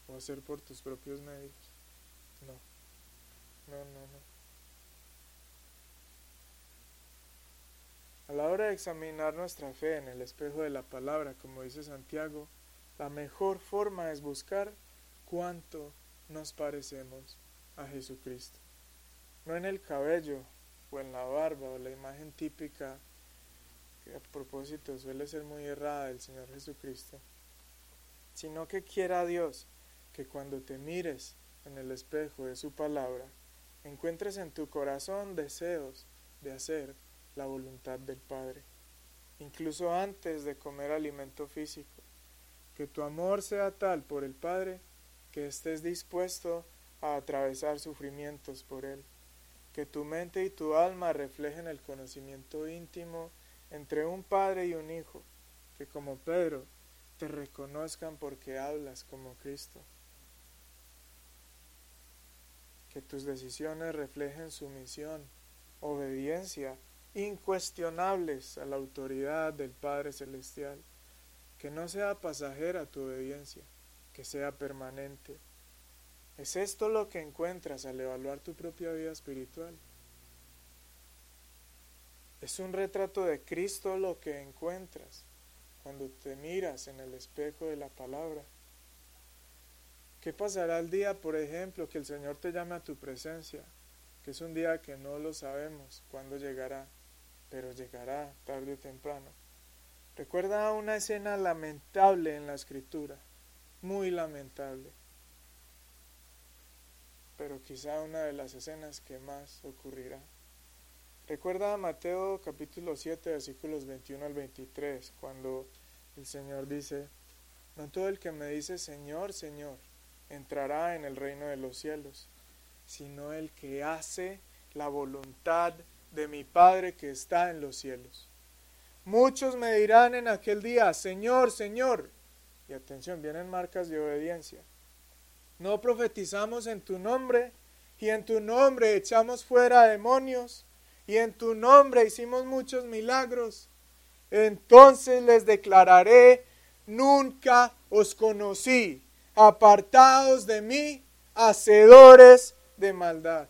o hacer por tus propios medios. No, no, no, no. A la hora de examinar nuestra fe en el espejo de la palabra, como dice Santiago, la mejor forma es buscar cuánto nos parecemos a Jesucristo. No en el cabello o en la barba o la imagen típica que a propósito suele ser muy errada del Señor Jesucristo, sino que quiera Dios que cuando te mires en el espejo de su palabra, encuentres en tu corazón deseos de hacer la voluntad del Padre, incluso antes de comer alimento físico. Que tu amor sea tal por el Padre que estés dispuesto a atravesar sufrimientos por Él. Que tu mente y tu alma reflejen el conocimiento íntimo entre un padre y un hijo. Que como Pedro te reconozcan porque hablas como Cristo. Que tus decisiones reflejen sumisión, obediencia incuestionables a la autoridad del Padre Celestial. Que no sea pasajera tu obediencia, que sea permanente. ¿Es esto lo que encuentras al evaluar tu propia vida espiritual? ¿Es un retrato de Cristo lo que encuentras cuando te miras en el espejo de la palabra? ¿Qué pasará el día, por ejemplo, que el Señor te llame a tu presencia? Que es un día que no lo sabemos cuándo llegará pero llegará tarde o temprano. Recuerda una escena lamentable en la escritura, muy lamentable, pero quizá una de las escenas que más ocurrirá. Recuerda a Mateo capítulo 7 versículos 21 al 23, cuando el Señor dice, no todo el que me dice Señor, Señor, entrará en el reino de los cielos, sino el que hace la voluntad de mi Padre que está en los cielos. Muchos me dirán en aquel día, Señor, Señor. Y atención, vienen marcas de obediencia. No profetizamos en tu nombre y en tu nombre echamos fuera demonios y en tu nombre hicimos muchos milagros. Entonces les declararé, nunca os conocí, apartados de mí, hacedores de maldad.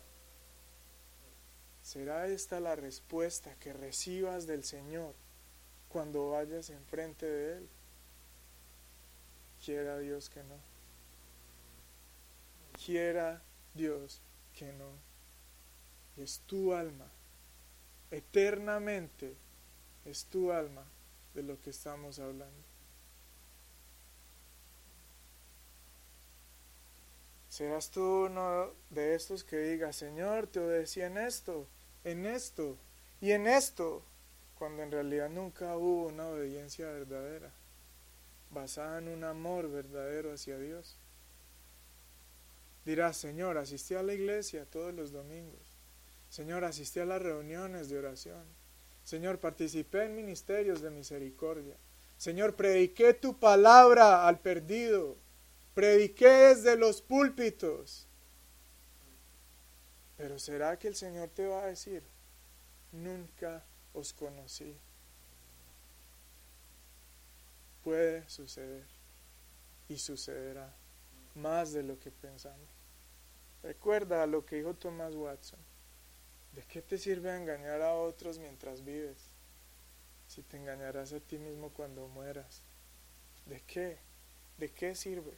¿Será esta la respuesta que recibas del Señor cuando vayas enfrente de Él? Quiera Dios que no. Quiera Dios que no. Es tu alma, eternamente es tu alma de lo que estamos hablando. Serás tú uno de estos que diga, Señor, te obedecí en esto, en esto y en esto, cuando en realidad nunca hubo una obediencia verdadera, basada en un amor verdadero hacia Dios. Dirás, Señor, asistí a la iglesia todos los domingos. Señor, asistí a las reuniones de oración. Señor, participé en ministerios de misericordia. Señor, prediqué tu palabra al perdido. Prediqué desde los púlpitos. Pero ¿será que el Señor te va a decir, nunca os conocí? Puede suceder y sucederá más de lo que pensamos. Recuerda lo que dijo Thomas Watson. ¿De qué te sirve engañar a otros mientras vives? Si te engañarás a ti mismo cuando mueras. ¿De qué? ¿De qué sirve?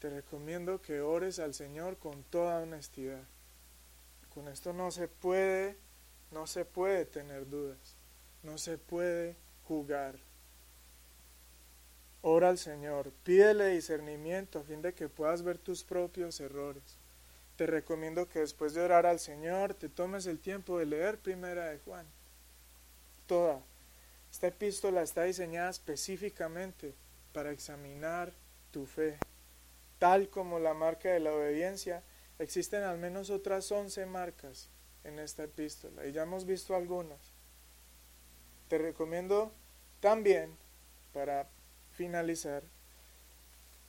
Te recomiendo que ores al Señor con toda honestidad. Con esto no se puede, no se puede tener dudas. No se puede jugar. Ora al Señor, pídele discernimiento a fin de que puedas ver tus propios errores. Te recomiendo que después de orar al Señor te tomes el tiempo de leer Primera de Juan. Toda. Esta epístola está diseñada específicamente para examinar tu fe. Tal como la marca de la obediencia, existen al menos otras once marcas en esta epístola y ya hemos visto algunas. Te recomiendo también, para finalizar,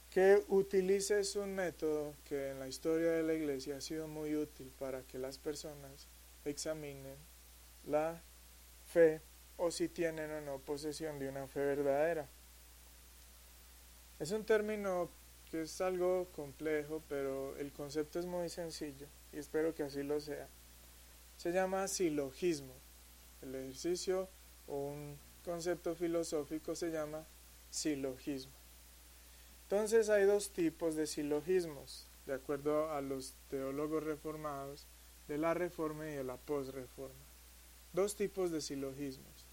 que utilices un método que en la historia de la iglesia ha sido muy útil para que las personas examinen la fe o si tienen o no posesión de una fe verdadera. Es un término que es algo complejo, pero el concepto es muy sencillo y espero que así lo sea. Se llama silogismo. El ejercicio o un concepto filosófico se llama silogismo. Entonces hay dos tipos de silogismos, de acuerdo a los teólogos reformados de la reforma y de la posreforma. Dos tipos de silogismos,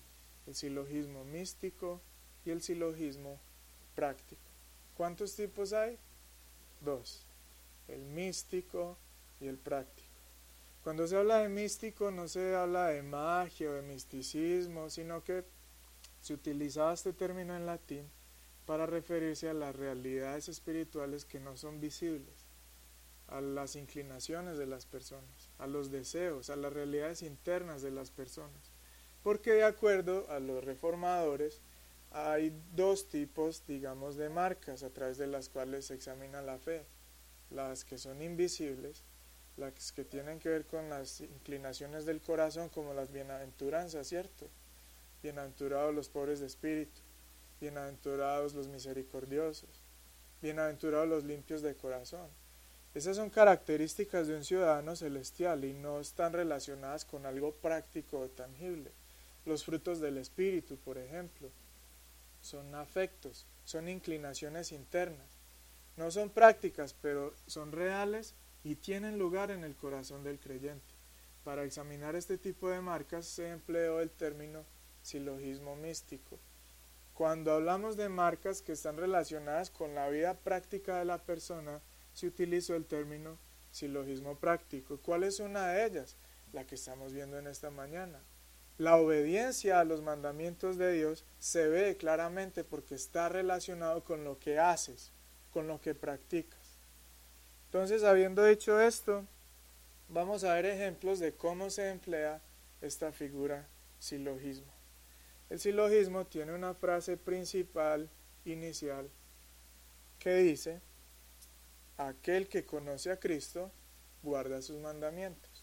el silogismo místico y el silogismo práctico. ¿Cuántos tipos hay? Dos, el místico y el práctico. Cuando se habla de místico no se habla de magia o de misticismo, sino que se utilizaba este término en latín para referirse a las realidades espirituales que no son visibles, a las inclinaciones de las personas, a los deseos, a las realidades internas de las personas. Porque de acuerdo a los reformadores, hay dos tipos, digamos, de marcas a través de las cuales se examina la fe. Las que son invisibles las que tienen que ver con las inclinaciones del corazón, como las bienaventuranzas, ¿cierto? Bienaventurados los pobres de espíritu, bienaventurados los misericordiosos, bienaventurados los limpios de corazón. Esas son características de un ciudadano celestial y no están relacionadas con algo práctico o tangible. Los frutos del espíritu, por ejemplo, son afectos, son inclinaciones internas. No son prácticas, pero son reales y tienen lugar en el corazón del creyente. Para examinar este tipo de marcas se empleó el término silogismo místico. Cuando hablamos de marcas que están relacionadas con la vida práctica de la persona, se utilizó el término silogismo práctico. ¿Cuál es una de ellas? La que estamos viendo en esta mañana. La obediencia a los mandamientos de Dios se ve claramente porque está relacionado con lo que haces, con lo que practicas. Entonces, habiendo dicho esto, vamos a ver ejemplos de cómo se emplea esta figura silogismo. El silogismo tiene una frase principal inicial que dice, aquel que conoce a Cristo guarda sus mandamientos.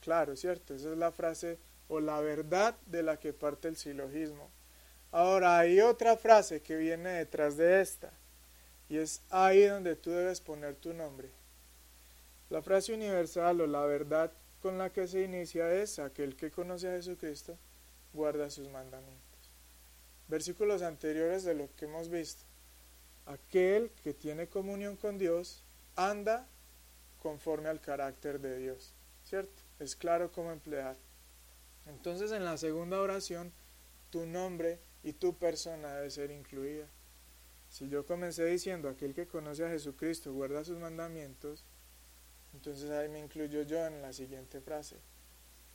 Claro, cierto, esa es la frase o la verdad de la que parte el silogismo. Ahora hay otra frase que viene detrás de esta, y es ahí donde tú debes poner tu nombre. La frase universal o la verdad con la que se inicia es aquel que conoce a Jesucristo guarda sus mandamientos. Versículos anteriores de lo que hemos visto. Aquel que tiene comunión con Dios anda conforme al carácter de Dios. ¿Cierto? Es claro cómo emplear. Entonces en la segunda oración tu nombre y tu persona debe ser incluida. Si yo comencé diciendo aquel que conoce a Jesucristo guarda sus mandamientos, entonces ahí me incluyo yo en la siguiente frase.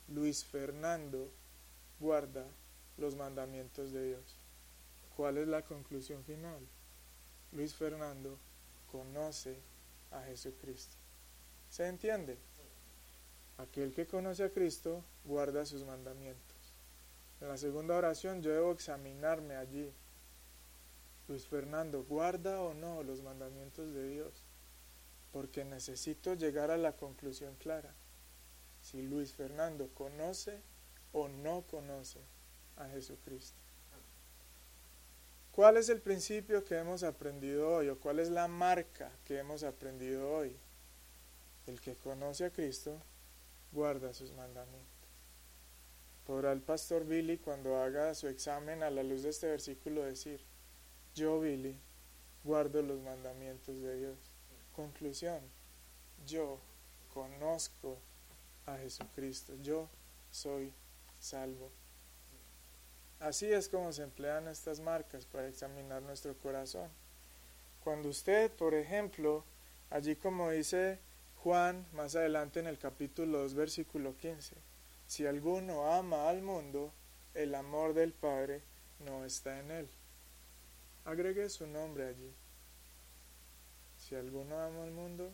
Luis Fernando guarda los mandamientos de Dios. ¿Cuál es la conclusión final? Luis Fernando conoce a Jesucristo. ¿Se entiende? Aquel que conoce a Cristo guarda sus mandamientos. En la segunda oración yo debo examinarme allí. Luis Fernando, ¿guarda o no los mandamientos de Dios? Porque necesito llegar a la conclusión clara. Si Luis Fernando conoce o no conoce a Jesucristo. ¿Cuál es el principio que hemos aprendido hoy o cuál es la marca que hemos aprendido hoy? El que conoce a Cristo guarda sus mandamientos. Podrá el pastor Billy cuando haga su examen a la luz de este versículo decir, yo Billy guardo los mandamientos de Dios. Conclusión, yo conozco a Jesucristo, yo soy salvo. Así es como se emplean estas marcas para examinar nuestro corazón. Cuando usted, por ejemplo, allí como dice Juan más adelante en el capítulo 2, versículo 15, si alguno ama al mundo, el amor del Padre no está en él. Agregue su nombre allí. Si alguno ama al mundo,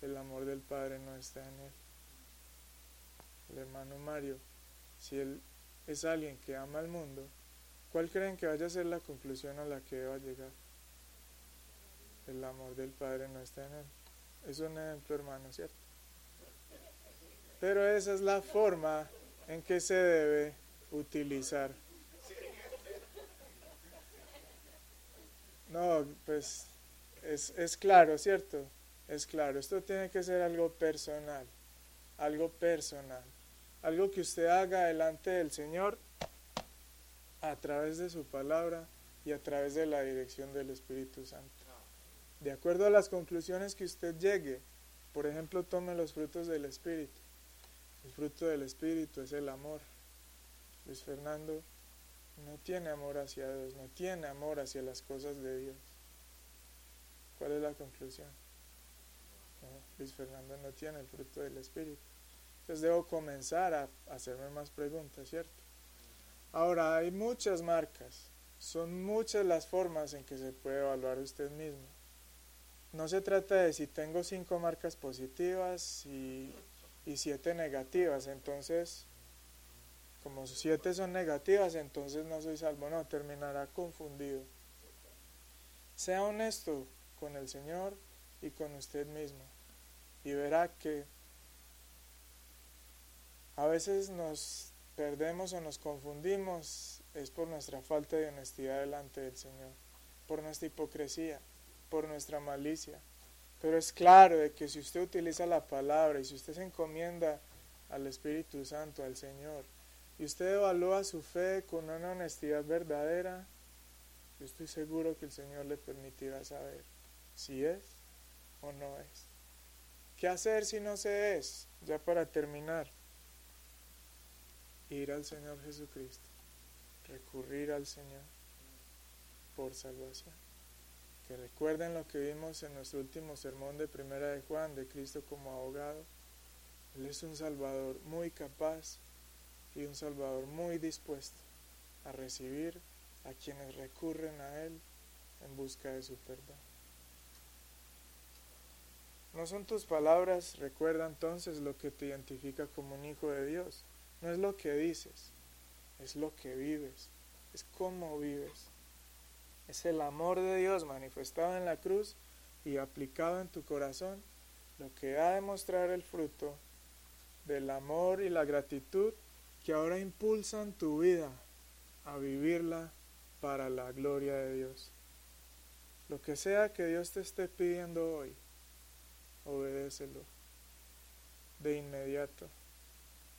el amor del Padre no está en él. El hermano Mario, si él es alguien que ama al mundo, ¿cuál creen que vaya a ser la conclusión a la que va a llegar? El amor del Padre no está en él. Es un ejemplo, hermano, ¿cierto? Pero esa es la forma en que se debe utilizar. No, pues es, es claro, ¿cierto? Es claro, esto tiene que ser algo personal, algo personal, algo que usted haga delante del Señor a través de su palabra y a través de la dirección del Espíritu Santo. De acuerdo a las conclusiones que usted llegue, por ejemplo, tome los frutos del Espíritu. El fruto del Espíritu es el amor. Luis Fernando no tiene amor hacia Dios, no tiene amor hacia las cosas de Dios. ¿Cuál es la conclusión? Luis Fernando no tiene el fruto del Espíritu. Entonces debo comenzar a hacerme más preguntas, ¿cierto? Ahora, hay muchas marcas, son muchas las formas en que se puede evaluar usted mismo. No se trata de si tengo cinco marcas positivas y, siete negativas, entonces, como siete son negativas, entonces no soy salvo, no, terminará confundido. Sea honesto con el Señor y con usted mismo y verá que a veces nos perdemos o nos confundimos es por nuestra falta de honestidad delante del Señor, por nuestra hipocresía, por nuestra malicia. Pero es claro de que si usted utiliza la palabra y si usted se encomienda al Espíritu Santo, al Señor, y usted evalúa su fe con una honestidad verdadera, yo estoy seguro que el Señor le permitirá saber si es o no es. ¿Qué hacer si no se es? Ya para terminar, ir al Señor Jesucristo, recurrir al Señor por salvación. Que recuerden lo que vimos en nuestro último sermón de Primera de Juan, de Cristo como abogado. Él es un Salvador muy capaz y un Salvador muy dispuesto a recibir a quienes recurren a Él en busca de su perdón. No son tus palabras, recuerda entonces lo que te identifica como un hijo de Dios. No es lo que dices, es lo que vives, es cómo vives. Es el amor de Dios manifestado en la cruz y aplicado en tu corazón lo que ha de mostrar el fruto del amor y la gratitud que ahora impulsan tu vida a vivirla para la gloria de Dios. Lo que sea que Dios te esté pidiendo hoy, obedécelo de inmediato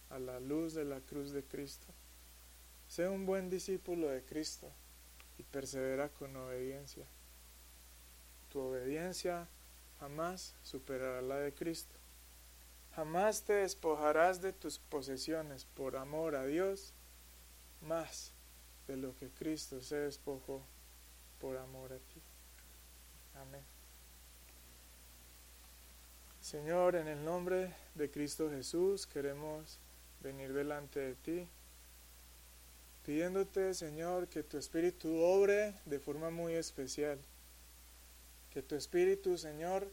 a la luz de la cruz de Cristo. Sé un buen discípulo de Cristo y persevera con obediencia. Tu obediencia jamás superará la de Cristo. Jamás te despojarás de tus posesiones por amor a Dios más de lo que Cristo se despojó por amor a ti. Amén. Señor, en el nombre de Cristo Jesús queremos venir delante de ti, pidiéndote, Señor, que tu Espíritu obre de forma muy especial, que tu Espíritu, Señor,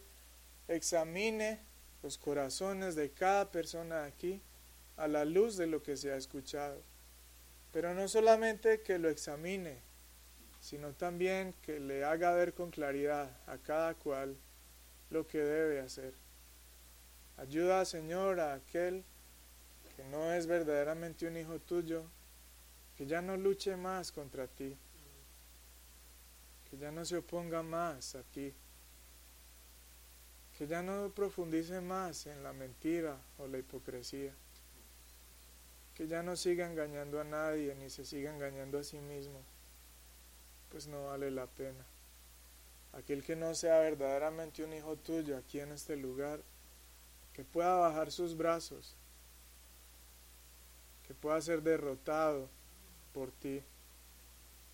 examine los corazones de cada persona aquí a la luz de lo que se ha escuchado. Pero no solamente que lo examine, sino también que le haga ver con claridad a cada cual lo que debe hacer. Ayuda, Señor, a aquel que no es verdaderamente un hijo tuyo, que ya no luche más contra ti, que ya no se oponga más a ti, que ya no profundice más en la mentira o la hipocresía, que ya no siga engañando a nadie ni se siga engañando a sí mismo, pues no vale la pena. Aquel que no sea verdaderamente un hijo tuyo aquí en este lugar, que pueda bajar sus brazos, que pueda ser derrotado por ti,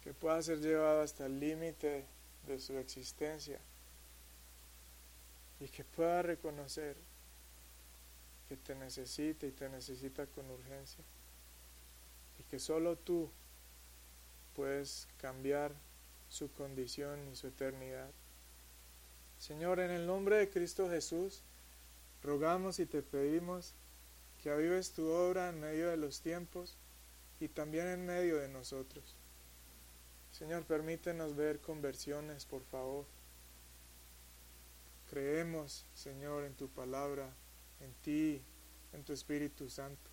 que pueda ser llevado hasta el límite de su existencia y que pueda reconocer que te necesita y te necesita con urgencia y que solo tú puedes cambiar su condición y su eternidad. Señor, en el nombre de Cristo Jesús, rogamos y te pedimos que avives tu obra en medio de los tiempos y también en medio de nosotros. Señor, permítenos ver conversiones, por favor. Creemos, Señor, en tu palabra, en ti, en tu Espíritu Santo.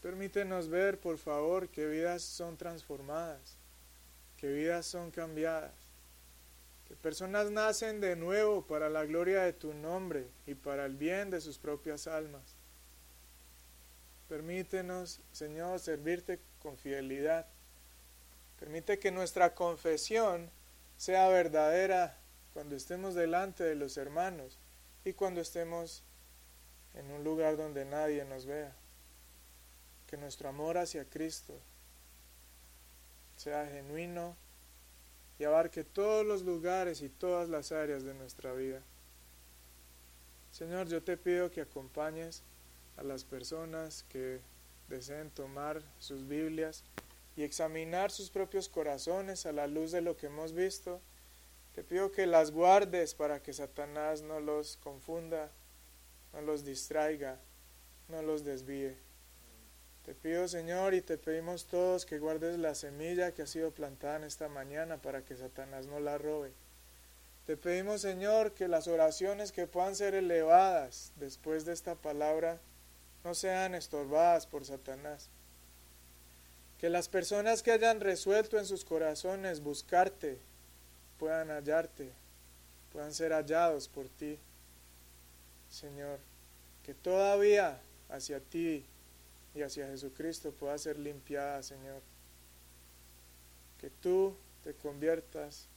Permítenos ver, por favor, que vidas son transformadas, que vidas son cambiadas, que personas nacen de nuevo para la gloria de tu nombre y para el bien de sus propias almas. Permítenos, Señor, servirte con fidelidad. Permite que nuestra confesión sea verdadera cuando estemos delante de los hermanos y cuando estemos en un lugar donde nadie nos vea. Que nuestro amor hacia Cristo sea genuino y abarque todos los lugares y todas las áreas de nuestra vida. Señor, yo te pido que acompañes a las personas que deseen tomar sus Biblias y examinar sus propios corazones a la luz de lo que hemos visto te pido que las guardes para que Satanás no los confunda, no los distraiga, no los desvíe. Te pido, Señor, y te pedimos todos que guardes la semilla que ha sido plantada en esta mañana para que Satanás no la robe. Te pedimos, Señor, que las oraciones que puedan ser elevadas después de esta palabra no sean estorbadas por Satanás. Que las personas que hayan resuelto en sus corazones buscarte, puedan hallarte, puedan ser hallados por ti. Señor, que todavía hacia ti y hacia Jesucristo pueda ser limpiada, Señor. Que tú te conviertas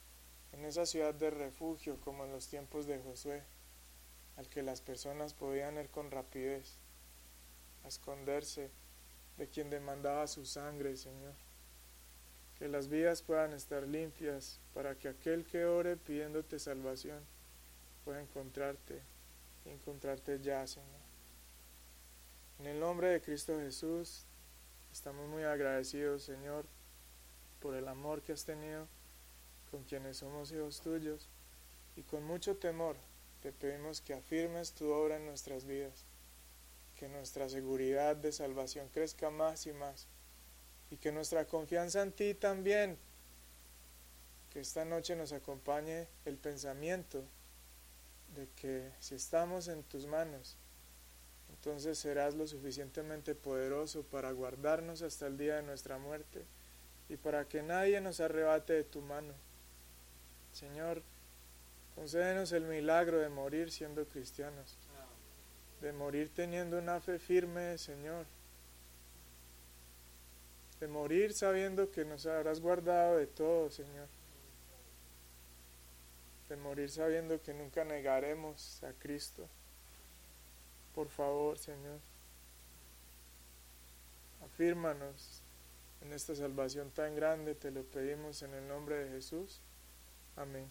en esa ciudad de refugio como en los tiempos de Josué, al que las personas podían ir con rapidez a esconderse de quien demandaba su sangre, Señor que las vías puedan estar limpias para que aquel que ore pidiéndote salvación pueda encontrarte encontrarte ya, Señor. En el nombre de Cristo Jesús, estamos muy agradecidos, Señor, por el amor que has tenido con quienes somos hijos tuyos. Y con mucho temor te pedimos que afirmes tu obra en nuestras vidas, que nuestra seguridad de salvación crezca más y más y que nuestra confianza en ti también, que esta noche nos acompañe el pensamiento de que si estamos en tus manos, entonces serás lo suficientemente poderoso para guardarnos hasta el día de nuestra muerte y para que nadie nos arrebate de tu mano. Señor, concédenos el milagro de morir siendo cristianos, de morir teniendo una fe firme, Señor, de morir sabiendo que nos habrás guardado de todo, Señor. De morir sabiendo que nunca negaremos a Cristo. Por favor, Señor, afírmanos en esta salvación tan grande, te lo pedimos en el nombre de Jesús. Amén.